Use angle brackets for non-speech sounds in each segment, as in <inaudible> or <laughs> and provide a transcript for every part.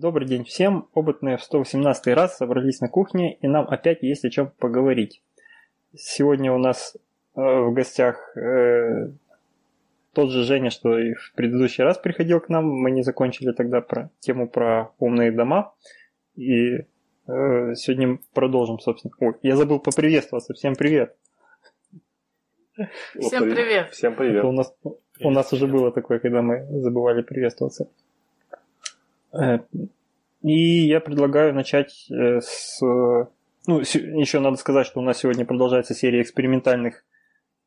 Добрый день всем. Опытные в 118 раз собрались на кухне, и нам опять есть о чем поговорить. Сегодня у нас э, в гостях э, тот же Женя, что и в предыдущий раз приходил к нам. Мы не закончили тогда про тему про умные дома. И э, сегодня продолжим, собственно. Ой, я забыл поприветствоваться. Всем привет. Всем привет. Всем привет. у нас, привет, у нас уже было такое, когда мы забывали приветствоваться. Э, и я предлагаю начать э, с... Ну, еще надо сказать, что у нас сегодня продолжается серия экспериментальных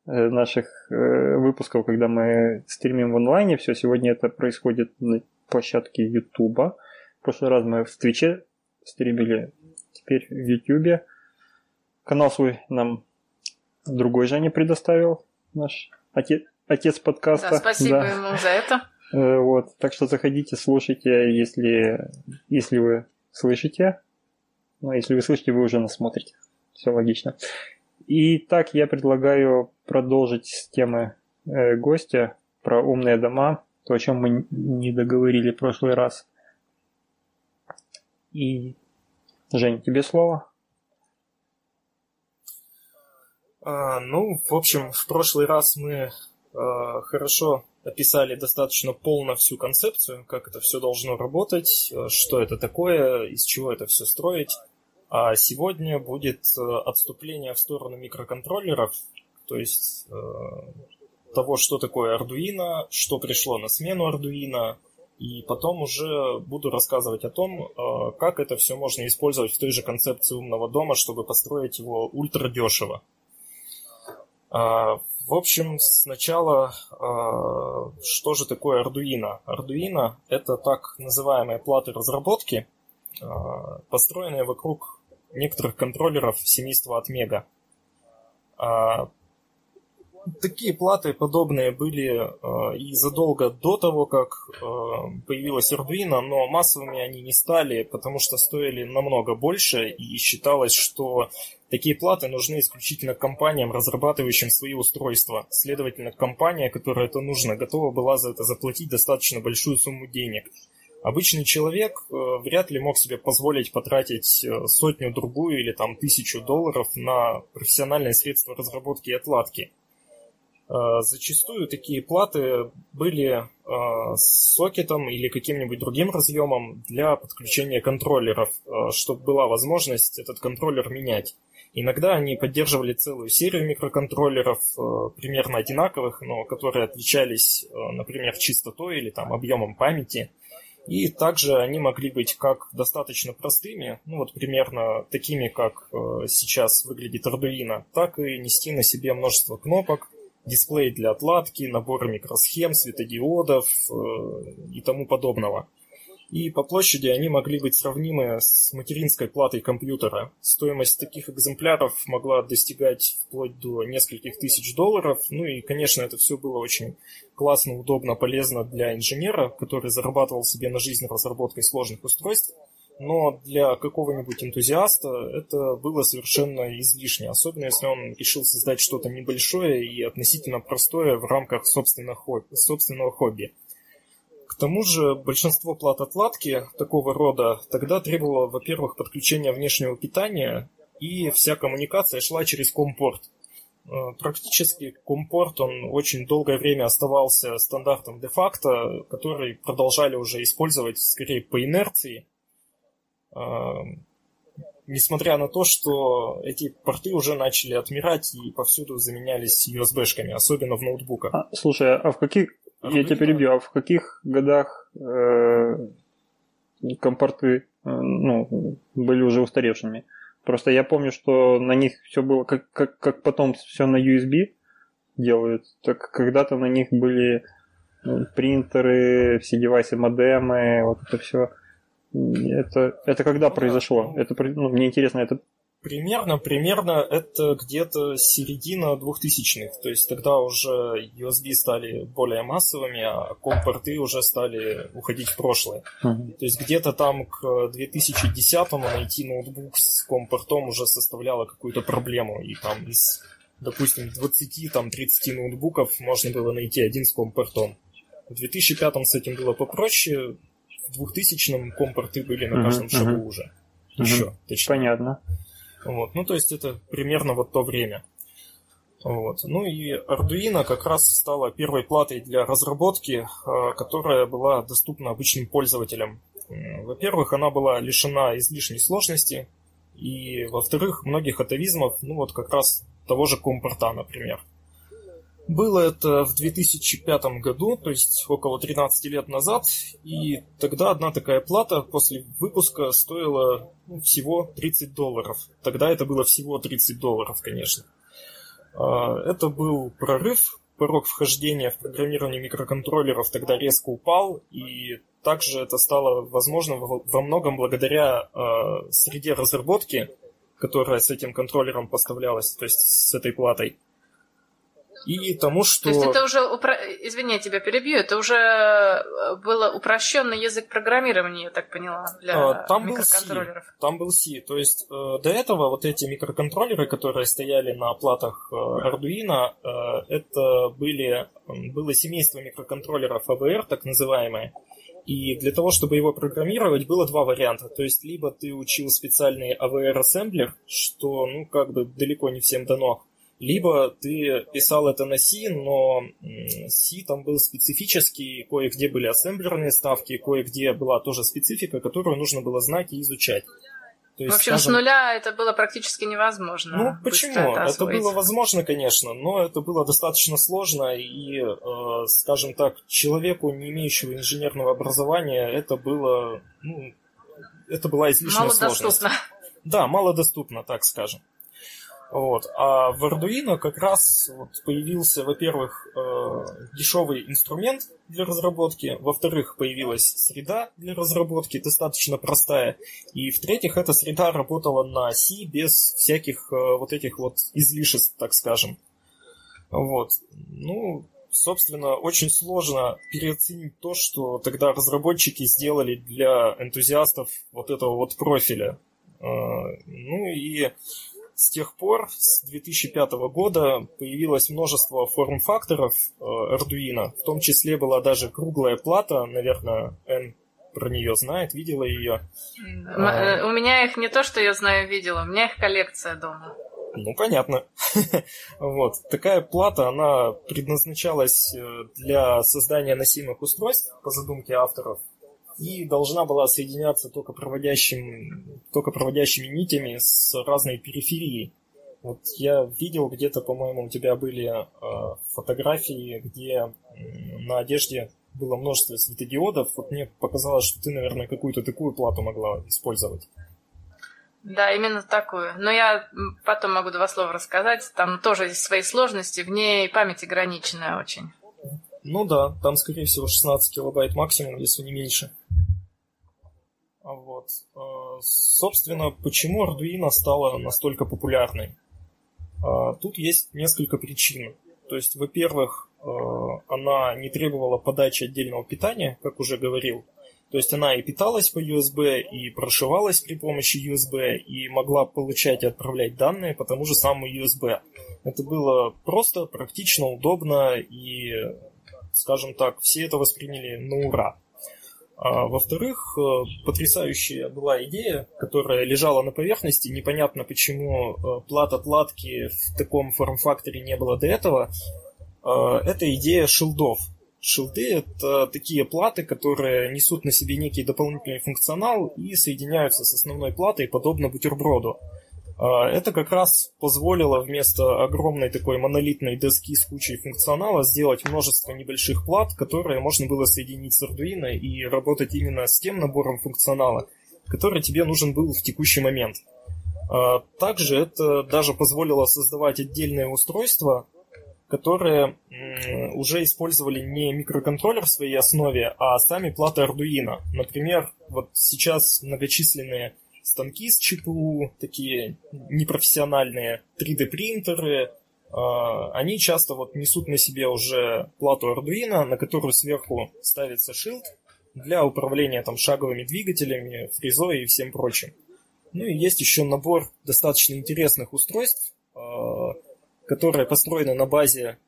э, наших выпусков, когда мы стримим в онлайне. Все, сегодня это происходит на площадке Ютуба. В прошлый раз мы в Твиче стримили, теперь в Ютубе. Канал свой нам другой Женя предоставил, наш отец, отец подкаста. Да, спасибо да. ему за это. Э, вот, так что заходите, слушайте, если, если вы слышите. Ну, если вы слышите, вы уже нас смотрите. Все логично. И так я предлагаю продолжить с темы э, гостя про умные дома, то, о чем мы не договорили в прошлый раз. И, Жень, тебе слово. А, ну, в общем, в прошлый раз мы а, хорошо описали достаточно полно всю концепцию, как это все должно работать, а, что это такое, из чего это все строить. А сегодня будет отступление в сторону микроконтроллеров, то есть того, что такое Arduino, что пришло на смену Arduino, и потом уже буду рассказывать о том, как это все можно использовать в той же концепции умного дома, чтобы построить его ультра дешево. А, в общем, сначала, а, что же такое Arduino? Arduino – это так называемые платы разработки, а, построенные вокруг некоторых контроллеров семейства от Мега. Такие платы подобные были и задолго до того, как появилась Arduino, но массовыми они не стали, потому что стоили намного больше, и считалось, что Такие платы нужны исключительно компаниям, разрабатывающим свои устройства. Следовательно, компания, которая это нужно, готова была за это заплатить достаточно большую сумму денег. Обычный человек э, вряд ли мог себе позволить потратить э, сотню-другую или там тысячу долларов на профессиональные средства разработки и отладки. Э, зачастую такие платы были э, с сокетом или каким-нибудь другим разъемом для подключения контроллеров, э, чтобы была возможность этот контроллер менять. Иногда они поддерживали целую серию микроконтроллеров, примерно одинаковых, но которые отличались, например, чистотой или там объемом памяти. И также они могли быть как достаточно простыми, ну вот примерно такими, как сейчас выглядит Arduino, так и нести на себе множество кнопок, дисплей для отладки, наборы микросхем, светодиодов и тому подобного и по площади они могли быть сравнимы с материнской платой компьютера. Стоимость таких экземпляров могла достигать вплоть до нескольких тысяч долларов. Ну и, конечно, это все было очень классно, удобно, полезно для инженера, который зарабатывал себе на жизнь разработкой сложных устройств. Но для какого-нибудь энтузиаста это было совершенно излишне, особенно если он решил создать что-то небольшое и относительно простое в рамках собственного хобби. К тому же большинство плат отладки такого рода тогда требовало, во-первых, подключения внешнего питания, и вся коммуникация шла через компорт. Э, практически компорт, он очень долгое время оставался стандартом де-факто, который продолжали уже использовать скорее по инерции, несмотря на то, что эти порты уже начали отмирать и повсюду заменялись USB-шками, особенно в ноутбуках. А, слушай, а в каких я тебя перебью. А в каких годах э, компорты э, ну, были уже устаревшими? Просто я помню, что на них все было, как, как, как потом все на USB делают, так когда-то на них были ну, принтеры, все девайсы, модемы, вот это все. Это, это когда произошло? Это, ну, мне интересно, это Примерно, примерно это где-то середина двухтысячных, то есть тогда уже USB стали более массовыми, а компорты уже стали уходить в прошлое. Uh-huh. То есть где-то там к 2010 найти ноутбук с компортом уже составляло какую-то проблему, и там из, допустим, 20-30 ноутбуков можно было найти один с компортом. В 2005 с этим было попроще, в 2000-м компорты были на каждом uh-huh, шагу uh-huh. уже. Еще, uh-huh. точнее. Понятно. Вот. Ну, то есть это примерно вот то время. Вот. Ну и Arduino как раз стала первой платой для разработки, а, которая была доступна обычным пользователям. Во-первых, она была лишена излишней сложности, и во-вторых, многих атовизмов, ну вот как раз того же компорта, например. Было это в 2005 году, то есть около 13 лет назад, и тогда одна такая плата после выпуска стоила ну, всего 30 долларов. Тогда это было всего 30 долларов, конечно. А, это был прорыв, порог вхождения в программирование микроконтроллеров тогда резко упал, и также это стало возможно во многом благодаря э, среде разработки, которая с этим контроллером поставлялась, то есть с этой платой и тому, что... То есть это уже, упро... извини, я тебя перебью, это уже э, был упрощенный язык программирования, я так поняла, для а, там микроконтроллеров. Был C. Там был C. То есть э, до этого вот эти микроконтроллеры, которые стояли на платах э, Arduino, э, это были, было семейство микроконтроллеров AVR, так называемое. И для того, чтобы его программировать, было два варианта. То есть, либо ты учил специальный AVR-ассемблер, что, ну, как бы далеко не всем дано, либо ты писал это на C, но C там был специфический, кое-где были ассемблерные ставки, кое-где была тоже специфика, которую нужно было знать и изучать. То есть, в общем, скажем, с нуля это было практически невозможно. Ну, почему? Это, это было возможно, конечно, но это было достаточно сложно, и, э, скажем так, человеку, не имеющего инженерного образования, это было, ну, это была излишняя сложность. Малодоступно. Да, малодоступно, так скажем. Вот. А в Arduino как раз вот появился, во-первых, э, дешевый инструмент для разработки, во-вторых, появилась среда для разработки, достаточно простая, и в-третьих, эта среда работала на C без всяких э, вот этих вот излишеств, так скажем. Вот. Ну, собственно, очень сложно переоценить то, что тогда разработчики сделали для энтузиастов вот этого вот профиля. Э, ну и с тех пор, с 2005 года, появилось множество форм-факторов э, Arduino. В том числе была даже круглая плата, наверное, N про нее знает, видела ее. А... У меня их не то, что я знаю, видела, у меня их коллекция дома. Ну, понятно. <laughs> вот. Такая плата, она предназначалась э, для создания носимых устройств, по задумке авторов, и должна была соединяться только, проводящим, только проводящими нитями с разной периферией. Вот я видел где-то, по-моему, у тебя были э, фотографии, где э, на одежде было множество светодиодов. Вот мне показалось, что ты, наверное, какую-то такую плату могла использовать. Да, именно такую. Но я потом могу два слова рассказать. Там тоже есть свои сложности, в ней память ограниченная очень. Ну да, там, скорее всего, 16 килобайт максимум, если не меньше. Вот. Э, собственно, почему Arduino стала настолько популярной? Э, тут есть несколько причин. То есть, во-первых, э, она не требовала подачи отдельного питания, как уже говорил. То есть она и питалась по USB, и прошивалась при помощи USB, и могла получать и отправлять данные по тому же самому USB. Это было просто, практично, удобно, и, скажем так, все это восприняли на ура. А, во-вторых, э, потрясающая была идея, которая лежала на поверхности. Непонятно, почему э, плат от латки в таком форм-факторе не было до этого. А, это идея шилдов. Шилды — это такие платы, которые несут на себе некий дополнительный функционал и соединяются с основной платой, подобно бутерброду. А, это как раз позволило вместо огромной такой монолитной доски с кучей функционала сделать множество небольших плат, которые можно было соединить с Arduino и работать именно с тем набором функционала, который тебе нужен был в текущий момент. А, также это даже позволило создавать отдельные устройства, которые уже использовали не микроконтроллер в своей основе, а сами платы Arduino. Например, вот сейчас многочисленные станки с ЧПУ, такие непрофессиональные 3D принтеры, а, они часто вот несут на себе уже плату Arduino, на которую сверху ставится шилд для управления там шаговыми двигателями, фрезой и всем прочим. Ну и есть еще набор достаточно интересных устройств, а, которые построены на базе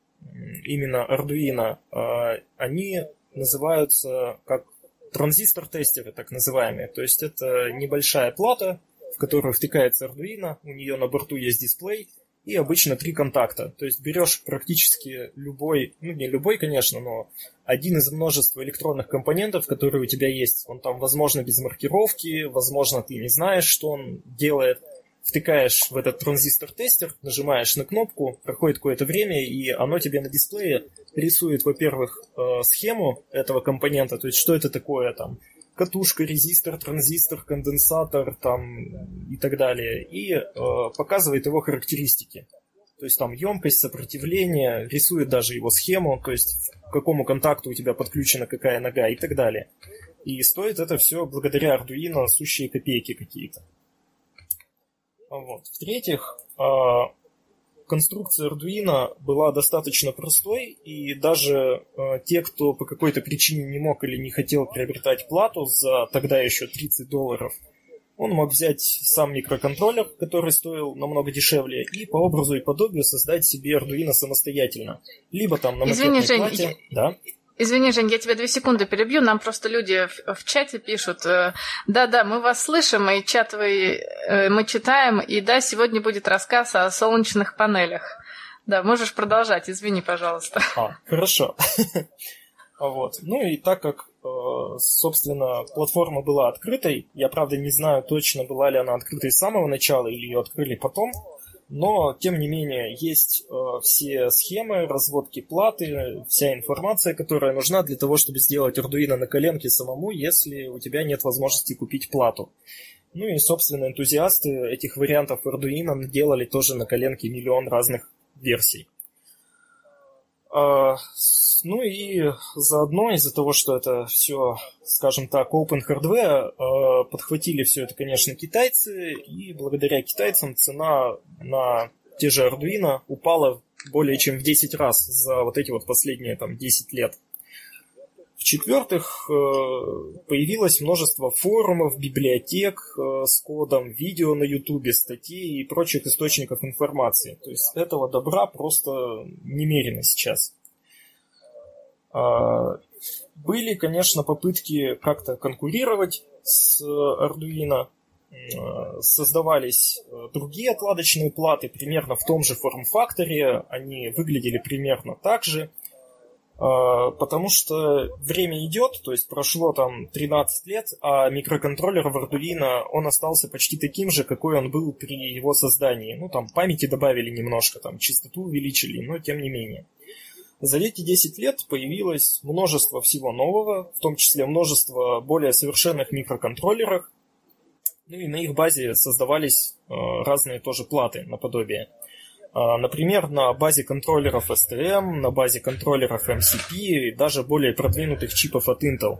именно Arduino. А, они называются как транзистор-тестеры, так называемые. То есть это небольшая плата, в которую втыкается Arduino, у нее на борту есть дисплей, и обычно три контакта. То есть берешь практически любой, ну не любой, конечно, но один из множества электронных компонентов, которые у тебя есть. Он там, возможно, без маркировки, возможно, ты не знаешь, что он делает. Втыкаешь в этот транзистор-тестер, нажимаешь на кнопку, проходит какое-то время, и оно тебе на дисплее рисует, во-первых, э, схему этого компонента, то есть что это такое там, катушка, резистор, транзистор, конденсатор там и так далее, и э, показывает его характеристики. То есть там емкость, сопротивление, рисует даже его схему, то есть к какому контакту у тебя подключена какая нога и так далее. И стоит это все благодаря Arduino сущие копейки какие-то. Вот. В-третьих, э, конструкция Arduino была достаточно простой, и даже э, те, кто по какой-то причине не мог или не хотел приобретать плату за тогда еще 30 долларов, он мог взять сам микроконтроллер, который стоил намного дешевле, и по образу и подобию создать себе Arduino самостоятельно. Либо там на Извини, Жень, плате. Я... Да? Извини, Жень, я тебя две секунды перебью. Нам просто люди в, в чате пишут. э, Да-да, мы вас слышим, и чат вы, э, мы читаем. И да, сегодня будет рассказ о солнечных панелях. Да, можешь продолжать. Извини, пожалуйста. А, хорошо. <laughs> Вот. Ну и так как, э, собственно, платформа была открытой, я, правда, не знаю точно, была ли она открытой с самого начала или ее открыли потом, но, тем не менее, есть э, все схемы, разводки платы, вся информация, которая нужна для того, чтобы сделать Arduino на коленке самому, если у тебя нет возможности купить плату. Ну и, собственно, энтузиасты этих вариантов Arduino делали тоже на коленке миллион разных версий. А, ну и заодно из-за того, что это все, скажем так, open hardware, а, подхватили все это, конечно, китайцы, и благодаря китайцам цена на те же Arduino упала более чем в 10 раз за вот эти вот последние там 10 лет. В-четвертых, э, появилось множество форумов, библиотек э, с кодом, видео на ютубе, статей и прочих источников информации. То есть этого добра просто немерено сейчас. А, были, конечно, попытки как-то конкурировать с Arduino. А, создавались э, другие отладочные платы примерно в том же форм-факторе. Они выглядели примерно так же. А, потому что время идет, то есть прошло там 13 лет, а микроконтроллер Arduino, он остался почти таким же, какой он был при его создании. Ну, там памяти добавили немножко, там частоту увеличили, но тем не менее. За эти 10 лет появилось множество всего нового, в том числе множество более совершенных микроконтроллеров, ну и на их базе создавались э, разные тоже платы наподобие. А, например, на базе контроллеров STM, на базе контроллеров MCP и даже более продвинутых чипов от Intel.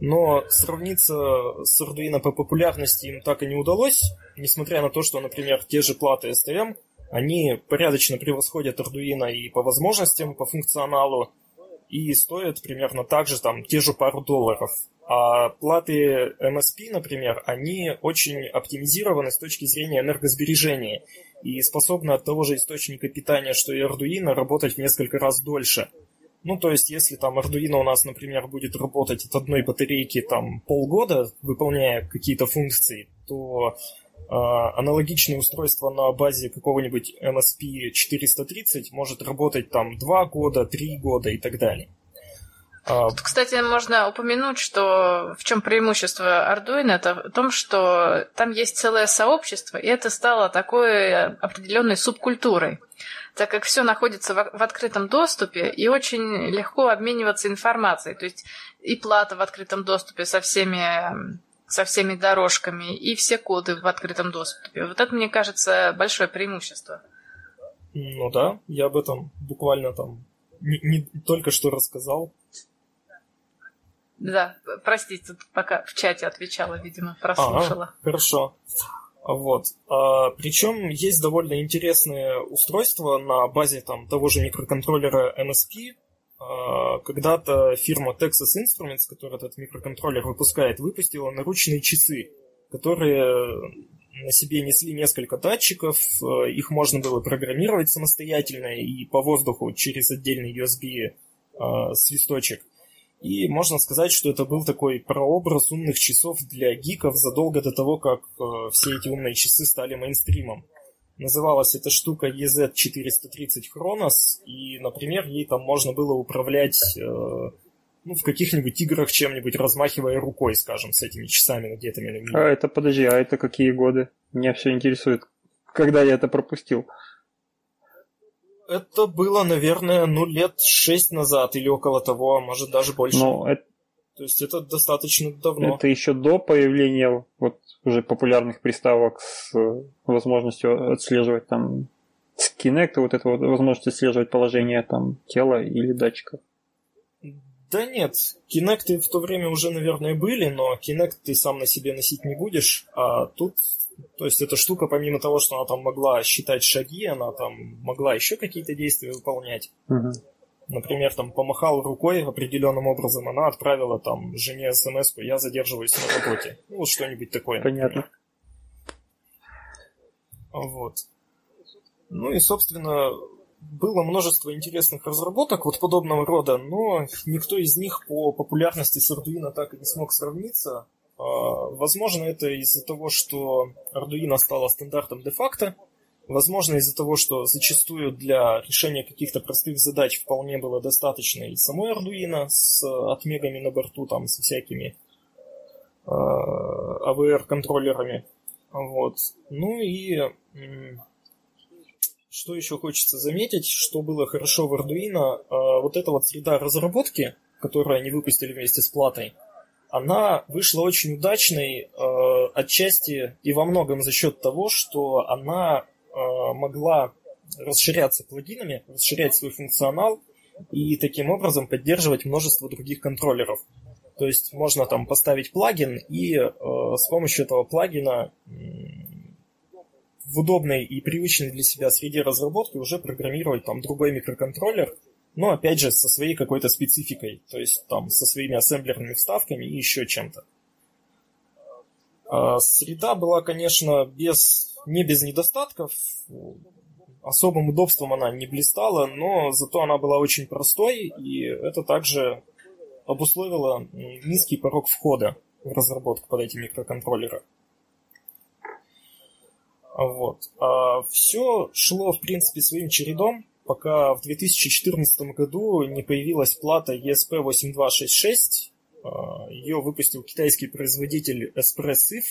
Но сравниться с Arduino по популярности им так и не удалось, несмотря на то, что, например, те же платы STM, они порядочно превосходят Arduino и по возможностям, по функционалу, и стоят примерно так же, там, те же пару долларов. А платы MSP, например, они очень оптимизированы с точки зрения энергосбережения и способны от того же источника питания, что и Arduino, работать в несколько раз дольше. Ну, то есть, если там Arduino у нас, например, будет работать от одной батарейки там полгода, выполняя какие-то функции, то э, аналогичное устройство на базе какого-нибудь MSP 430 может работать там 2 года, 3 года и так далее. А, Тут, кстати, можно упомянуть, что в чем преимущество Arduino, это в том, что там есть целое сообщество, и это стало такой определенной субкультурой так как все находится в открытом доступе и очень легко обмениваться информацией. То есть и плата в открытом доступе со всеми, со всеми дорожками, и все коды в открытом доступе. Вот это, мне кажется, большое преимущество. Ну да, я об этом буквально там не, не только что рассказал. Да, простите, пока в чате отвечала, видимо, прослушала. Ага, хорошо. Вот. А, причем есть довольно интересные устройства на базе там, того же микроконтроллера MSP. А, когда-то фирма Texas Instruments, которая этот микроконтроллер выпускает, выпустила наручные часы, которые на себе несли несколько датчиков, а, их можно было программировать самостоятельно и по воздуху через отдельный USB а, свисточек. И можно сказать, что это был такой прообраз умных часов для гиков задолго до того, как э, все эти умные часы стали мейнстримом. Называлась эта штука EZ430 Chronos, и, например, ей там можно было управлять э, ну, в каких-нибудь играх чем-нибудь, размахивая рукой, скажем, с этими часами где-то. А это, подожди, а это какие годы? Меня все интересует, когда я это пропустил. Это было, наверное, ну, лет шесть назад или около того, а может даже больше. Ну, это... То есть это достаточно давно. Это еще до появления вот уже популярных приставок с возможностью отслеживать там с Kinect, вот это вот возможность отслеживать положение там тела или датчика. Да нет, Kinect в то время уже, наверное, были, но Kinect ты сам на себе носить не будешь, а тут, то есть эта штука, помимо того, что она там могла считать шаги, она там могла еще какие-то действия выполнять. Угу. Например, там помахал рукой определенным образом, она отправила там жене смс я задерживаюсь на работе. Ну, вот что-нибудь такое. Понятно. Например. Вот. Ну и, собственно, было множество интересных разработок вот подобного рода, но никто из них по популярности с Arduino так и не смог сравниться. А, возможно, это из-за того, что Arduino стало стандартом де-факто. Возможно, из-за того, что зачастую для решения каких-то простых задач вполне было достаточно и самой Arduino с отмегами на борту, там, со всякими AVR-контроллерами. А вот. Ну и что еще хочется заметить, что было хорошо в Arduino, а, вот эта вот среда разработки, которую они выпустили вместе с платой, она вышла очень удачной а, отчасти и во многом за счет того, что она а, могла расширяться плагинами, расширять свой функционал и таким образом поддерживать множество других контроллеров. То есть можно там поставить плагин и э, с помощью этого плагина в удобной и привычной для себя среде разработки уже программировать там другой микроконтроллер, но опять же со своей какой-то спецификой, то есть там со своими ассемблерными вставками и еще чем-то. А, среда была, конечно, без, не без недостатков, особым удобством она не блистала, но зато она была очень простой, и это также обусловило низкий порог входа в разработку под эти микроконтроллеры. Вот. А все шло, в принципе, своим чередом, пока в 2014 году не появилась плата ESP8266. А, Ее выпустил китайский производитель Espressif.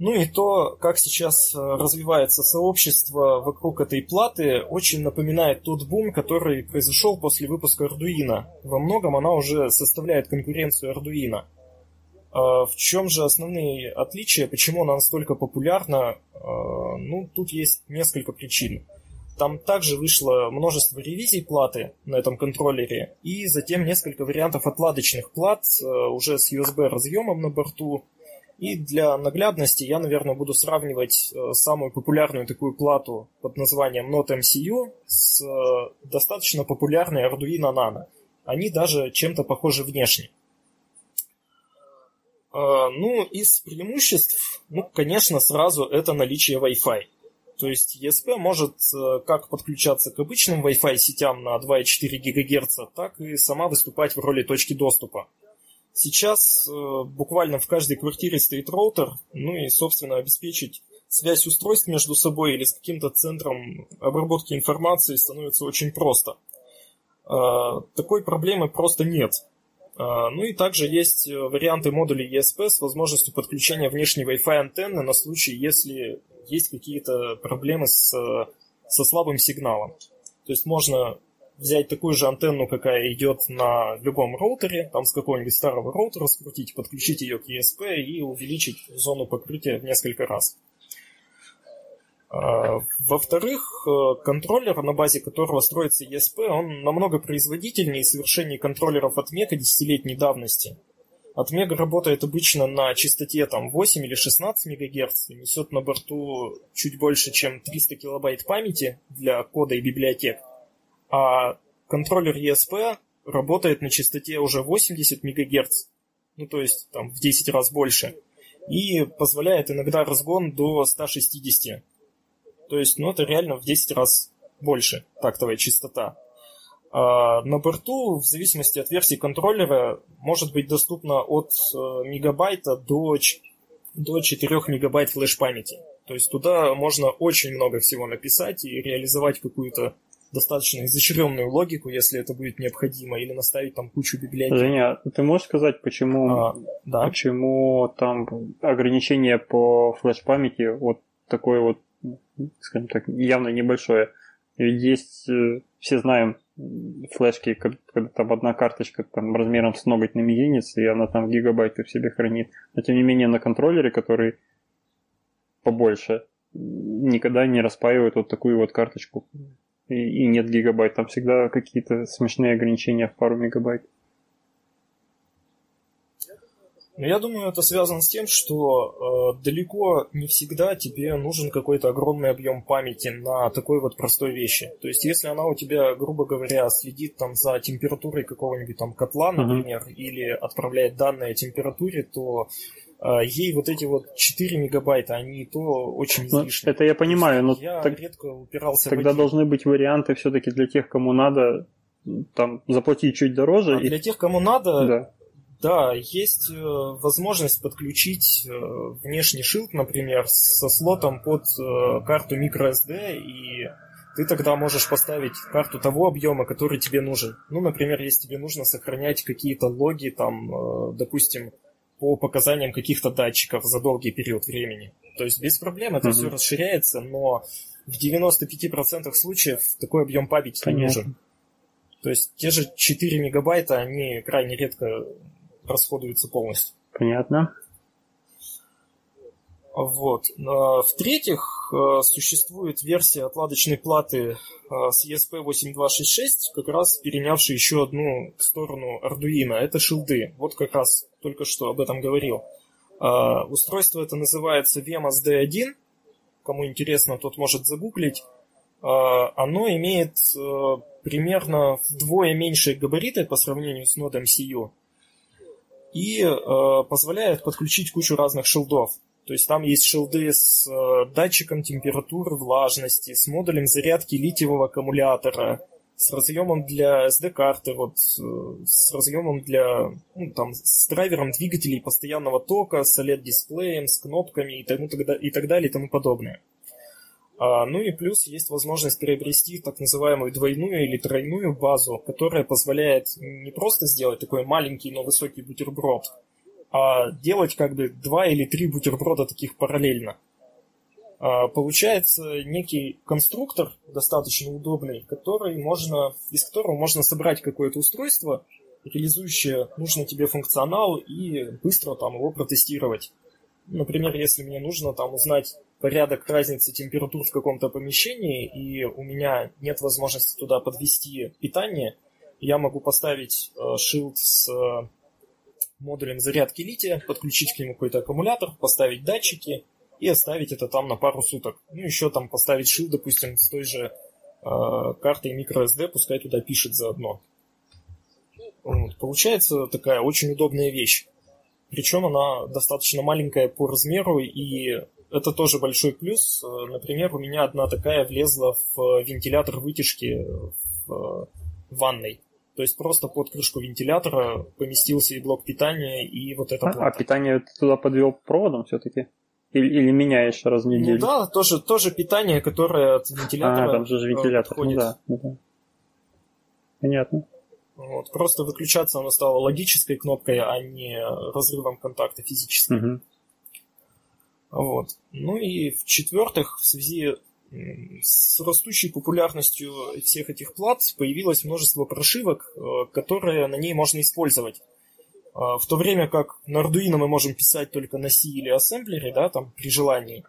Ну и то, как сейчас а, развивается сообщество вокруг этой платы, очень напоминает тот бум, который произошел после выпуска Arduino. Во многом она уже составляет конкуренцию Arduino. А, в чем же основные отличия, почему она настолько популярна? А, ну, тут есть несколько причин. Там также вышло множество ревизий платы на этом контроллере, и затем несколько вариантов отладочных плат а, уже с USB разъемом на борту. И для наглядности я, наверное, буду сравнивать самую популярную такую плату под названием Note MCU с достаточно популярной Arduino Nano. Они даже чем-то похожи внешне. А, ну, из преимуществ, ну, конечно, сразу это наличие Wi-Fi. То есть ESP может э, как подключаться к обычным Wi-Fi сетям на 2,4 ГГц, так и сама выступать в роли точки доступа. Сейчас э, буквально в каждой квартире стоит роутер, ну и, собственно, обеспечить связь устройств между собой или с каким-то центром обработки информации становится очень просто. А, такой проблемы просто нет. А, ну и также есть э, варианты модулей ESP с возможностью подключения внешней Wi-Fi антенны на случай, если есть какие-то проблемы с, со слабым сигналом. То есть можно взять такую же антенну, какая идет на любом роутере, там с какого-нибудь старого роутера скрутить, подключить ее к ESP и увеличить зону покрытия в несколько раз. А, во-вторых, э, контроллер, на базе которого строится ESP, он намного производительнее совершеннее контроллеров от Мега десятилетней давности. От Мега работает обычно на частоте там, 8 или 16 МГц и несет на борту чуть больше, чем 300 килобайт памяти для кода и библиотек. А контроллер ESP работает на частоте уже 80 МГц, ну то есть там в 10 раз больше, и позволяет иногда разгон до 160 то есть, ну, это реально в 10 раз больше тактовая частота. А на борту, в зависимости от версии контроллера, может быть доступно от э, мегабайта до, до 4 мегабайт флеш-памяти. То есть туда можно очень много всего написать и реализовать какую-то достаточно изощренную логику, если это будет необходимо, или наставить там кучу библиотек. Женя, ты можешь сказать, почему, а, да? почему там ограничение по флеш-памяти вот такое вот, скажем так, явно небольшое? Ведь есть, э, все знаем, флешки, когда там одна карточка там размером с ноготь на мизинец, и она там гигабайты в себе хранит. Но тем не менее на контроллере, который побольше, никогда не распаивают вот такую вот карточку и, и нет гигабайт. Там всегда какие-то смешные ограничения в пару мегабайт. Но я думаю, это связано с тем, что э, далеко не всегда тебе нужен какой-то огромный объем памяти на такой вот простой вещи. То есть, если она у тебя, грубо говоря, следит там за температурой какого-нибудь там котла, например, uh-huh. или отправляет данные о температуре, то а, ей вот эти вот 4 мегабайта, они то очень ну, излишни. это я понимаю, но я так, редко упирался тогда в должны быть варианты все-таки для тех, кому надо там заплатить чуть дороже. А и... Для тех, кому надо, да. Да, есть э, возможность подключить э, внешний шилд, например, со слотом под э, карту microSD, и ты тогда можешь поставить карту того объема, который тебе нужен. Ну, например, если тебе нужно сохранять какие-то логи, там, допустим, по показаниям каких-то датчиков за долгий период времени. То есть без проблем это mm-hmm. все расширяется, но в 95% случаев такой объем памяти Понятно. не нужен. То есть те же 4 мегабайта, они крайне редко расходуются полностью. Понятно. Вот. А, в-третьих, а, существует версия отладочной платы а, с ESP8266, как раз перенявшая еще одну сторону Arduino. Это шилды. Вот как раз только что об этом говорил. Устройство это называется VMS D1. Кому интересно, тот может загуглить. Оно имеет примерно вдвое меньшие габариты по сравнению с нодом CU и позволяет подключить кучу разных шилдов. То есть там есть шилды с э, датчиком температуры, влажности, с модулем зарядки литиевого аккумулятора, с разъемом для SD-карты, вот, э, с разъемом для, ну, там, с драйвером двигателей постоянного тока, с OLED-дисплеем, с кнопками и, тому, и так далее и тому подобное. А, ну и плюс есть возможность приобрести так называемую двойную или тройную базу, которая позволяет не просто сделать такой маленький, но высокий бутерброд, а делать как бы два или три бутерброда таких параллельно. А, получается некий конструктор достаточно удобный, который можно, из которого можно собрать какое-то устройство, реализующее нужный тебе функционал и быстро там его протестировать. Например, если мне нужно там узнать порядок разницы температур в каком-то помещении, и у меня нет возможности туда подвести питание, я могу поставить э, шилд с э, модулем зарядки лития, подключить к нему какой-то аккумулятор, поставить датчики и оставить это там на пару суток. Ну, еще там поставить шил, допустим, с той же э, картой microSD, пускай туда пишет заодно. Вот. Получается такая очень удобная вещь. Причем она достаточно маленькая по размеру, и это тоже большой плюс. Например, у меня одна такая влезла в вентилятор вытяжки в ванной. То есть просто под крышку вентилятора поместился и блок питания, и вот это. А, а питание ты туда подвел проводом все-таки? Или, или меняешь раз в неделю? Ну да, тоже, тоже питание, которое от вентилятора. А, там же вентилятор. Ну, да, ну да. Понятно. Вот. Просто выключаться оно стало логической кнопкой, а не разрывом контакта физически. Угу. Вот. Ну и в-четвертых, в связи с растущей популярностью всех этих плат появилось множество прошивок, э, которые на ней можно использовать. А, в то время как на Arduino мы можем писать только на C или ассемблере, да, там при желании.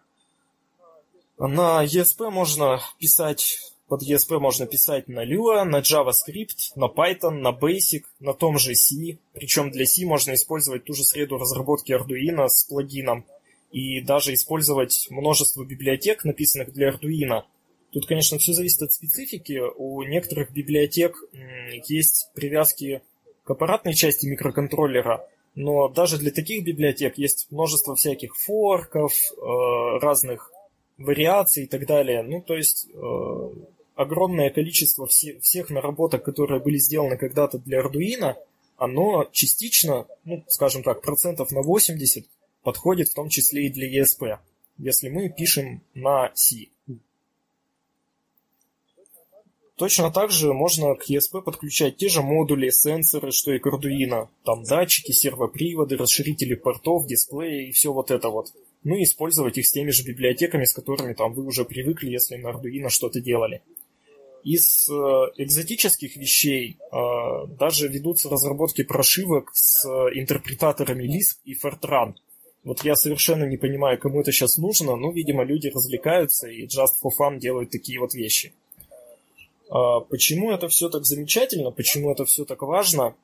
На ESP можно писать, под ESP можно писать на Lua, на JavaScript, на Python, на Basic, на том же C. Причем для C можно использовать ту же среду разработки Arduino с плагином – и даже использовать множество библиотек, написанных для Arduino. Тут, конечно, все зависит от специфики. У некоторых библиотек есть привязки к аппаратной части микроконтроллера, но даже для таких библиотек есть множество всяких форков, э, разных вариаций и так далее. Ну, то есть, э, огромное количество все, всех наработок, которые были сделаны когда-то для Arduino, оно частично, ну, скажем так, процентов на 80 подходит в том числе и для ESP, если мы пишем на C. Точно так же можно к ESP подключать те же модули, сенсоры, что и к Arduino. Там датчики, сервоприводы, расширители портов, дисплеи и все вот это вот. Ну и использовать их с теми же библиотеками, с которыми там вы уже привыкли, если на Arduino что-то делали. Из э, экзотических вещей э, даже ведутся разработки прошивок с э, интерпретаторами Lisp и Fortran. Вот я совершенно не понимаю, кому это сейчас нужно, но, видимо, люди развлекаются и just for fun делают такие вот вещи. А, почему это все так замечательно, почему это все так важно?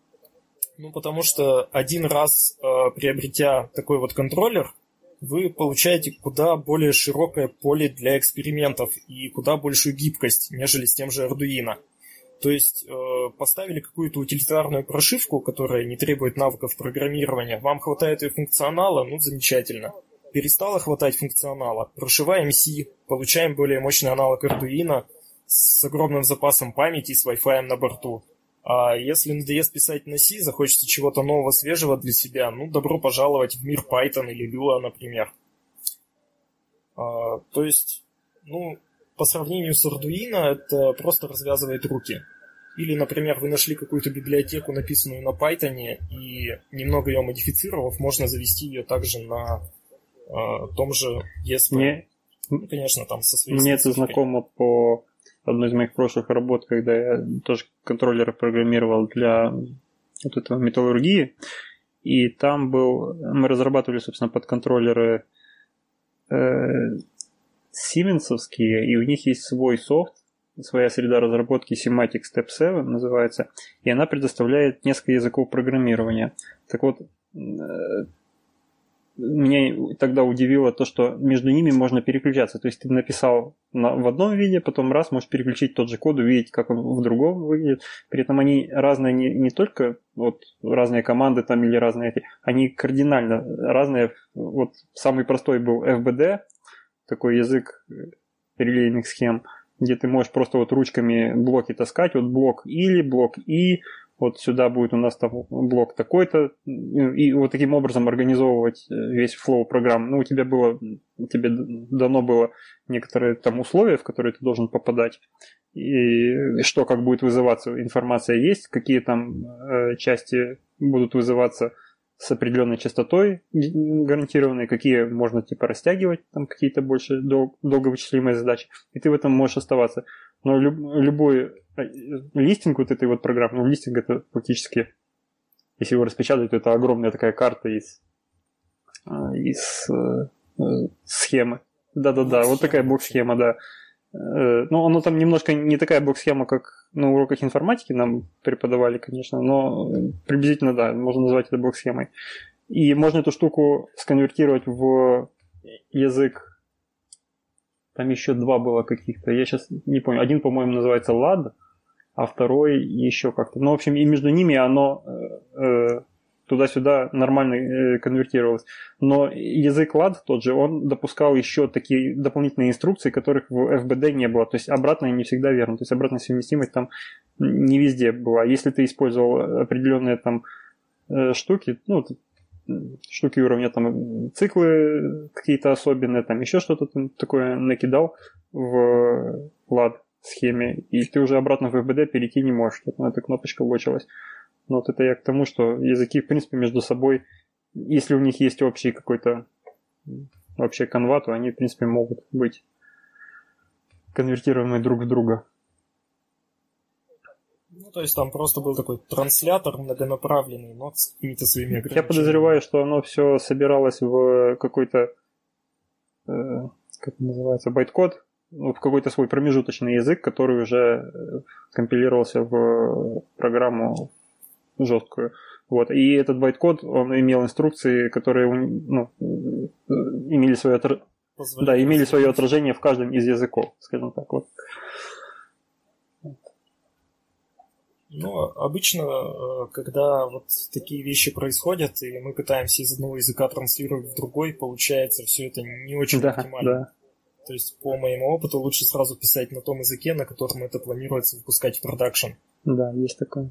Ну, потому что один раз а, приобретя такой вот контроллер, вы получаете куда более широкое поле для экспериментов и куда большую гибкость, нежели с тем же Arduino. То есть э, поставили какую-то утилитарную прошивку, которая не требует навыков программирования, вам хватает ее функционала, ну замечательно. Перестало хватать функционала, прошиваем C, получаем более мощный аналог Arduino, с огромным запасом памяти и с Wi-Fi на борту. А если надоест писать на C, захочется чего-то нового, свежего для себя, ну, добро пожаловать в мир Python или Lua, например. А, то есть, ну, по сравнению с Arduino, это просто развязывает руки. Или, например, вы нашли какую-то библиотеку, написанную на Python, и немного ее модифицировав, можно завести ее также на э, том же ESP. Мне, ну, конечно, там со своей Мне это знакомо по одной из моих прошлых работ, когда я тоже контроллер программировал для вот этого металлургии, и там был, мы разрабатывали, собственно, под контроллеры э, сименсовские, и у них есть свой софт, своя среда разработки Semantic Step 7 называется, и она предоставляет несколько языков программирования. Так вот, э, меня тогда удивило то, что между ними можно переключаться. То есть ты написал на, в одном виде, потом раз можешь переключить тот же код, увидеть, как он в другом выглядит. При этом они разные не, не только вот разные команды там или разные эти, они кардинально разные. Вот самый простой был FBD, такой язык релейных схем, где ты можешь просто вот ручками блоки таскать, вот блок или блок и вот сюда будет у нас там блок такой-то, и вот таким образом организовывать э, весь флоу программ. Ну, у тебя было, тебе дано было некоторые там условия, в которые ты должен попадать, и что как будет вызываться, информация есть, какие там э, части будут вызываться с определенной частотой гарантированной, какие можно типа растягивать, там какие-то больше дол- долговычислимые задачи, и ты в этом можешь оставаться. Но люб, любой э, листинг вот этой вот программы, ну листинг это фактически, если его распечатать, то это огромная такая карта из, а, из э, схемы. Да-да-да, вот такая блок-схема, да. Э, ну, оно там немножко не такая блок-схема, как на уроках информатики нам преподавали, конечно, но приблизительно, да, можно назвать это блок-схемой. И можно эту штуку сконвертировать в язык там еще два было каких-то. Я сейчас не помню. Один, по-моему, называется LAD, а второй еще как-то. Ну, в общем, и между ними оно э, э, туда-сюда нормально э, конвертировалось. Но язык LAD тот же, он допускал еще такие дополнительные инструкции, которых в FBD не было. То есть обратная не всегда верно. То есть обратная совместимость там не везде была. Если ты использовал определенные там э, штуки, ну, штуки уровня, там циклы какие-то особенные, там еще что-то такое накидал в лад схеме, и ты уже обратно в FBD перейти не можешь, на эта кнопочка лочилась. Но вот это я к тому, что языки, в принципе, между собой, если у них есть общий какой-то вообще канва, то они, в принципе, могут быть конвертируемы друг в друга. Ну, то есть там просто был такой транслятор многонаправленный, но с какими-то своими ограничениями. Я подозреваю, что оно все собиралось в какой-то, э, как это называется, байткод, ну, в какой-то свой промежуточный язык, который уже э, компилировался в программу жесткую. Вот. И этот байткод, он имел инструкции, которые ну, имели свое, отр... да, имели свое отражение в каждом из языков, скажем так. Вот. Ну, обычно, э, когда вот такие вещи происходят, и мы пытаемся из одного языка транслировать в другой, получается все это не очень да, оптимально. Да. То есть, по моему опыту, лучше сразу писать на том языке, на котором это планируется выпускать в продакшн. Да, есть такое.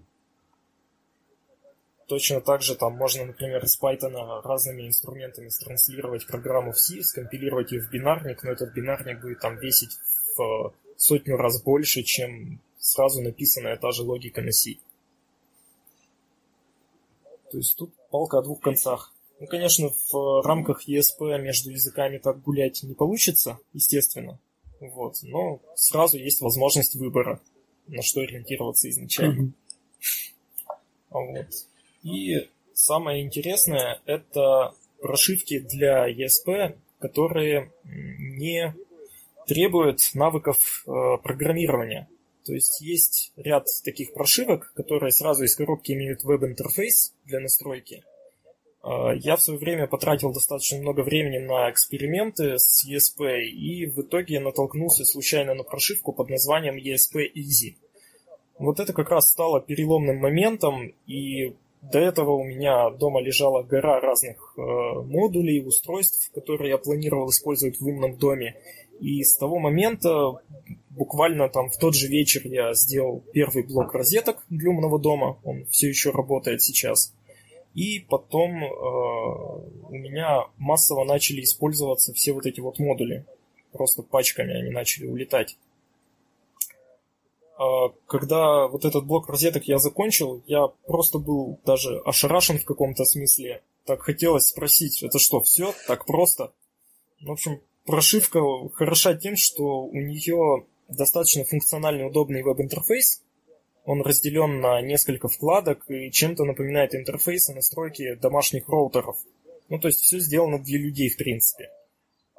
Точно так же там можно, например, из Python разными инструментами транслировать программу в C, скомпилировать ее в бинарник, но этот бинарник будет там весить в сотню раз больше, чем сразу написанная та же логика на C. То есть тут палка о двух концах. Ну, конечно, в рамках ESP между языками так гулять не получится, естественно. Вот. Но сразу есть возможность выбора, на что ориентироваться изначально. Вот. И самое интересное это прошивки для ESP, которые не требуют навыков э, программирования. То есть есть ряд таких прошивок, которые сразу из коробки имеют веб-интерфейс для настройки, а, я в свое время потратил достаточно много времени на эксперименты с ESP и в итоге натолкнулся случайно на прошивку под названием ESP Easy. Вот это как раз стало переломным моментом, и до этого у меня дома лежала гора разных э, модулей, устройств, которые я планировал использовать в умном доме. И с того момента, буквально там в тот же вечер я сделал первый блок розеток для умного дома. Он все еще работает сейчас. И потом э, у меня массово начали использоваться все вот эти вот модули. Просто пачками они начали улетать. Э, когда вот этот блок розеток я закончил, я просто был даже ошарашен в каком-то смысле. Так хотелось спросить, это что, все так просто? В общем, прошивка хороша тем, что у нее достаточно функциональный удобный веб-интерфейс, он разделен на несколько вкладок и чем-то напоминает интерфейсы настройки домашних роутеров. Ну, то есть все сделано для людей, в принципе.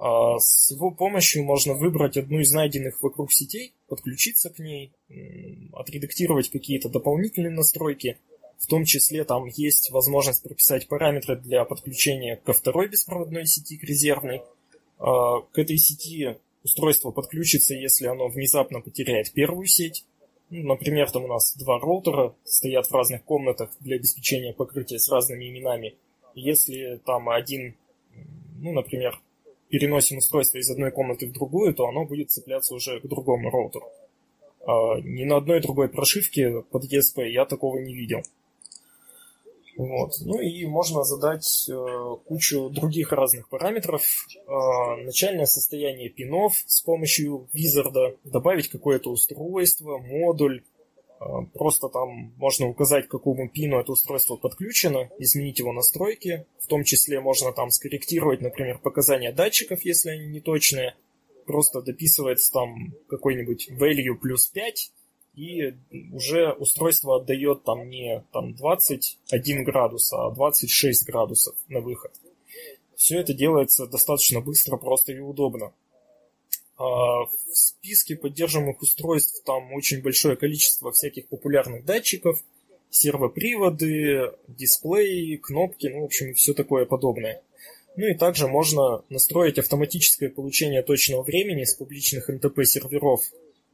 А с его помощью можно выбрать одну из найденных вокруг сетей, подключиться к ней, отредактировать какие-то дополнительные настройки. В том числе там есть возможность прописать параметры для подключения ко второй беспроводной сети, к резервной. А к этой сети устройство подключится, если оно внезапно потеряет первую сеть. Ну, например, там у нас два роутера стоят в разных комнатах для обеспечения покрытия с разными именами. Если там один, ну, например, переносим устройство из одной комнаты в другую, то оно будет цепляться уже к другому роутеру. А ни на одной другой прошивке под ESP я такого не видел. Вот. Ну и можно задать э, кучу других разных параметров. Э, начальное состояние пинов с помощью визарда, добавить какое-то устройство, модуль. Э, просто там можно указать, к какому пину это устройство подключено, изменить его настройки. В том числе можно там скорректировать, например, показания датчиков, если они неточные. Просто дописывается там какой-нибудь value плюс 5, и уже устройство отдает там не там 21 градус, а 26 градусов на выход. Все это делается достаточно быстро, просто и удобно. А в списке поддерживаемых устройств там очень большое количество всяких популярных датчиков, сервоприводы, дисплеи, кнопки, ну, в общем, все такое подобное. Ну и также можно настроить автоматическое получение точного времени с публичных NTP серверов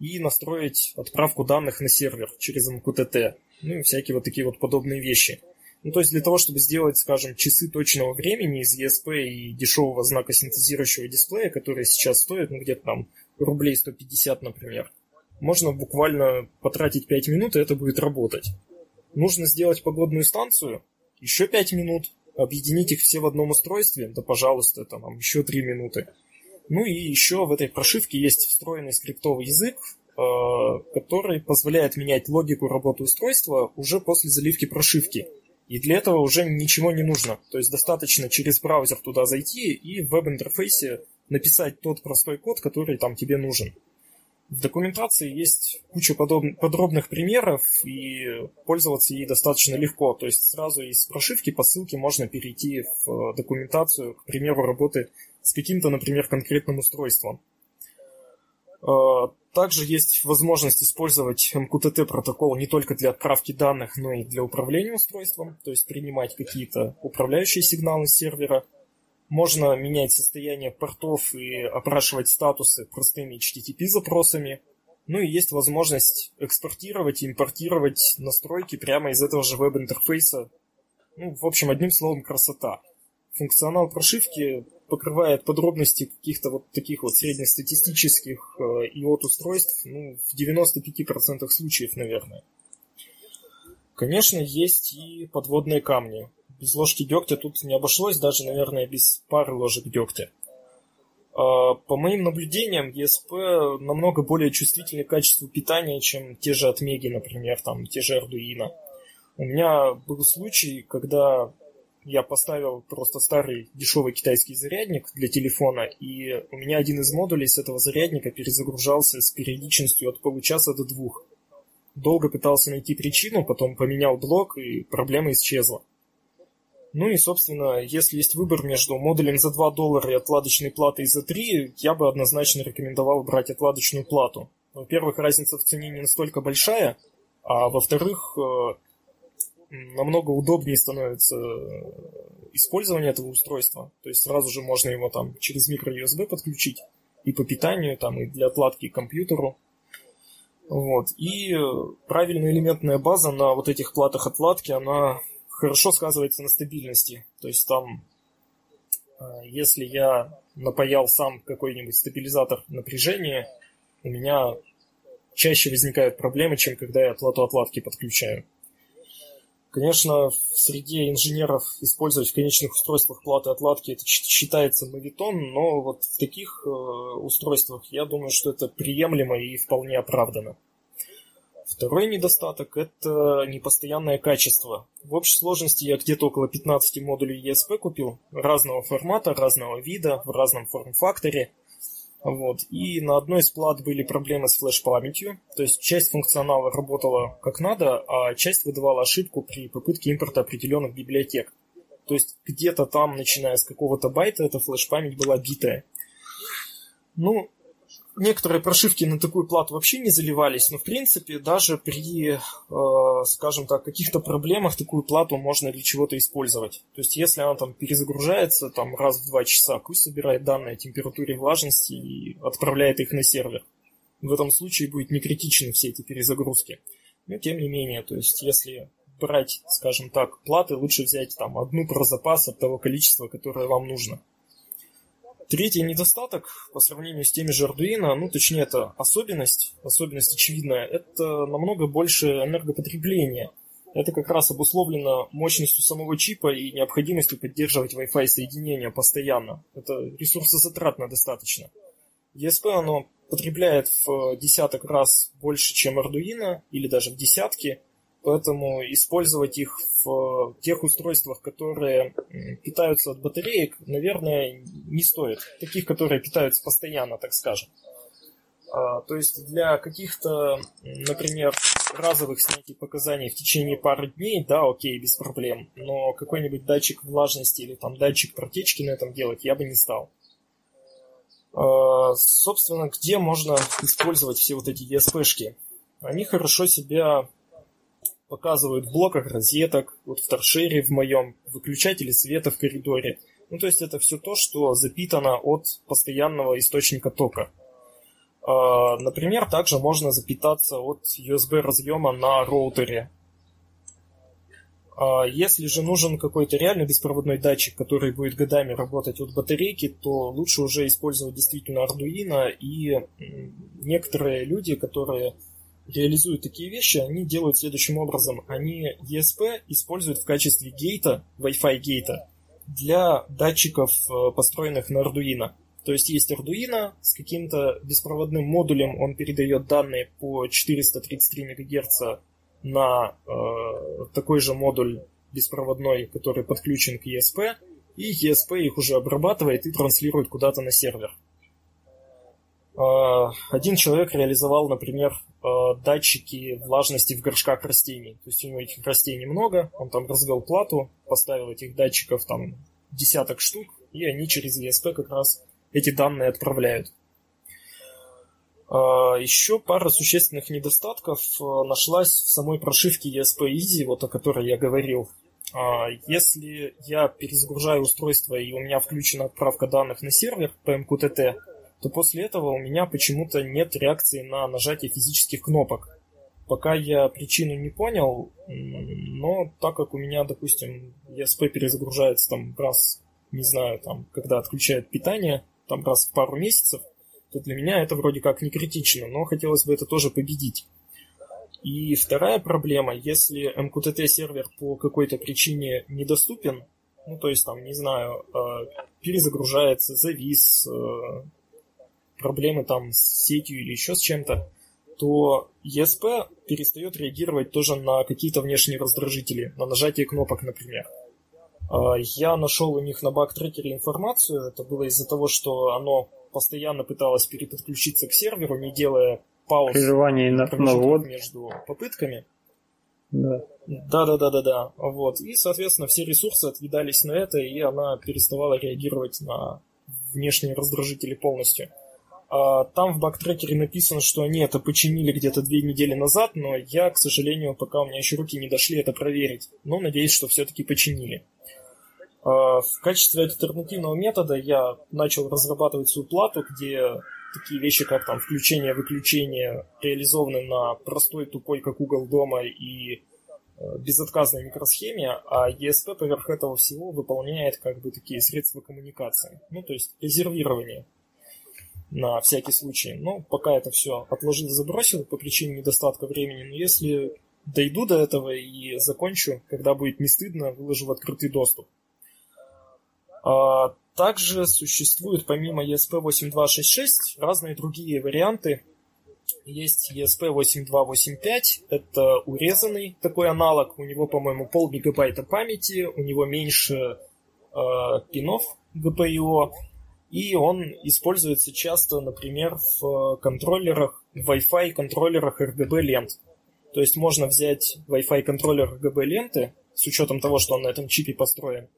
и настроить отправку данных на сервер через MQTT. Ну и всякие вот такие вот подобные вещи. Ну, то есть для того, чтобы сделать, скажем, часы точного времени из ESP и дешевого знака синтезирующего дисплея, которые сейчас стоят, ну, где-то там рублей 150, например, можно буквально потратить 5 минут, и это будет работать. Нужно сделать погодную станцию, еще 5 минут, объединить их все в одном устройстве, да, пожалуйста, это нам еще 3 минуты. Ну и еще в этой прошивке есть встроенный скриптовый язык, э, который позволяет менять логику работы устройства уже после заливки прошивки. И для этого уже ничего не нужно. То есть достаточно через браузер туда зайти и в веб-интерфейсе написать тот простой код, который там тебе нужен. В документации есть куча подоб... подробных примеров, и пользоваться ей достаточно легко. То есть сразу из прошивки по ссылке можно перейти в документацию, к примеру, работы с каким-то, например, конкретным устройством. А, также есть возможность использовать MQTT протокол не только для отправки данных, но и для управления устройством, то есть принимать какие-то управляющие сигналы сервера. Можно менять состояние портов и опрашивать статусы простыми HTTP запросами. Ну и есть возможность экспортировать и импортировать настройки прямо из этого же веб-интерфейса. Ну, в общем, одним словом, красота. Функционал прошивки покрывает подробности каких-то вот таких вот среднестатистических э, IOT-устройств ну, в 95% случаев, наверное. Конечно, есть и подводные камни. Без ложки дегтя тут не обошлось, даже, наверное, без пары ложек дегтя. А, по моим наблюдениям, ESP намного более чувствительны к качеству питания, чем те же Отмеги, например, там, те же Arduino. У меня был случай, когда я поставил просто старый дешевый китайский зарядник для телефона, и у меня один из модулей с этого зарядника перезагружался с периодичностью от получаса до двух. Долго пытался найти причину, потом поменял блок, и проблема исчезла. Ну и, собственно, если есть выбор между модулем за 2 доллара и отладочной платой за 3, я бы однозначно рекомендовал брать отладочную плату. Во-первых, разница в цене не настолько большая, а во-вторых, э, намного удобнее становится э, использование этого устройства. То есть сразу же можно его там через микро-USB подключить и по питанию, там, и для отладки к компьютеру. Вот. И э, правильная элементная база на вот этих платах отладки, она хорошо сказывается на стабильности. То есть там, э, если я напаял сам какой-нибудь стабилизатор напряжения, у меня чаще возникают проблемы, чем когда я плату отладки подключаю. Конечно, в среде инженеров использовать в конечных устройствах платы отладки это считается мавитон, но вот в таких э, устройствах я думаю, что это приемлемо и вполне оправдано. Второй недостаток – это непостоянное качество. В общей сложности я где-то около 15 модулей ESP купил, разного формата, разного вида, в разном форм-факторе – вот. И на одной из плат были проблемы с флеш-памятью, то есть часть функционала работала как надо, а часть выдавала ошибку при попытке импорта определенных библиотек. То есть где-то там, начиная с какого-то байта, эта флеш-память была битая. Ну, некоторые прошивки на такую плату вообще не заливались, но в принципе даже при, э, скажем так, каких-то проблемах такую плату можно для чего-то использовать. То есть если она там перезагружается там раз в два часа, пусть собирает данные о температуре и влажности и отправляет их на сервер. В этом случае будет не критичны все эти перезагрузки. Но тем не менее, то есть если брать, скажем так, платы, лучше взять там одну про запас от того количества, которое вам нужно. Третий недостаток по сравнению с теми же Arduino, ну точнее это особенность, особенность очевидная, это намного больше энергопотребления. Это как раз обусловлено мощностью самого чипа и необходимостью поддерживать Wi-Fi соединение постоянно. Это ресурсозатратно достаточно. ESP оно потребляет в десяток раз больше, чем Arduino, или даже в десятки, Поэтому использовать их в тех устройствах, которые питаются от батареек, наверное, не стоит. Таких, которые питаются постоянно, так скажем. А, то есть для каких-то, например, разовых снятий показаний в течение пары дней, да, окей, без проблем. Но какой-нибудь датчик влажности или там датчик протечки на этом делать я бы не стал. А, собственно, где можно использовать все вот эти ESP-шки? Они хорошо себя показывают в блоках розеток, вот в торшере в моем, выключатели света в коридоре. Ну, то есть это все то, что запитано от постоянного источника тока. А, например, также можно запитаться от USB разъема на роутере. А, если же нужен какой-то реально беспроводной датчик, который будет годами работать от батарейки, то лучше уже использовать действительно Arduino и некоторые люди, которые реализуют такие вещи, они делают следующим образом. Они ESP используют в качестве гейта, Wi-Fi гейта, для датчиков, э, построенных на Arduino. То есть есть Arduino с каким-то беспроводным модулем, он передает данные по 433 МГц на э, такой же модуль беспроводной, который подключен к ESP, и ESP их уже обрабатывает и транслирует куда-то на сервер. Э, один человек реализовал, например, э, датчики влажности в горшках растений. То есть у него этих растений много, он там развел плату, поставил этих датчиков там десяток штук, и они через ESP как раз эти данные отправляют. Э, Еще пара существенных недостатков нашлась в самой прошивке ESP Easy, вот о которой я говорил. Если я перезагружаю устройство и у меня включена отправка данных на сервер по MQTT, то после этого у меня почему-то нет реакции на нажатие физических кнопок. Пока я причину не понял, но так как у меня, допустим, ESP перезагружается там раз не знаю, там, когда отключают питание, там раз в пару месяцев, то для меня это вроде как не критично, но хотелось бы это тоже победить. И вторая проблема, если MQTT сервер по какой-то причине недоступен, ну то есть там, не знаю, э, перезагружается, завис, э, проблемы там с сетью или еще с чем-то, то ESP перестает реагировать тоже на какие-то внешние раздражители, на нажатие кнопок, например. Э, я нашел у них на бактрекере информацию, это было из-за того, что оно постоянно пыталось переподключиться к серверу, не делая пауз Прерывание на, на ввод. между попытками. Да. Да, да, да, да, да. Вот. И, соответственно, все ресурсы отъедались на это, и она переставала реагировать на внешние раздражители полностью. А там в бактрекере написано, что они это починили где-то две недели назад, но я, к сожалению, пока у меня еще руки не дошли это проверить. Но надеюсь, что все-таки починили. А, в качестве альтернативного метода я начал разрабатывать свою плату, где такие вещи, как там включение-выключение, реализованы на простой, тупой, как угол дома и э, безотказной микросхеме, а ESP поверх этого всего выполняет как бы такие средства коммуникации. Ну, то есть резервирование на всякий случай. Но пока это все отложил, забросил по причине недостатка времени. Но если дойду до этого и закончу, когда будет не стыдно, выложу в открытый доступ. А, также существуют помимо ESP8266 разные другие варианты. Есть ESP8285, это урезанный такой аналог, у него, по-моему, пол гигабайта памяти, у него меньше э, пинов GPIO, и он используется часто, например, в контроллерах, в Wi-Fi контроллерах RGB лент. То есть можно взять Wi-Fi контроллер RGB ленты, с учетом того, что он на этом чипе построен,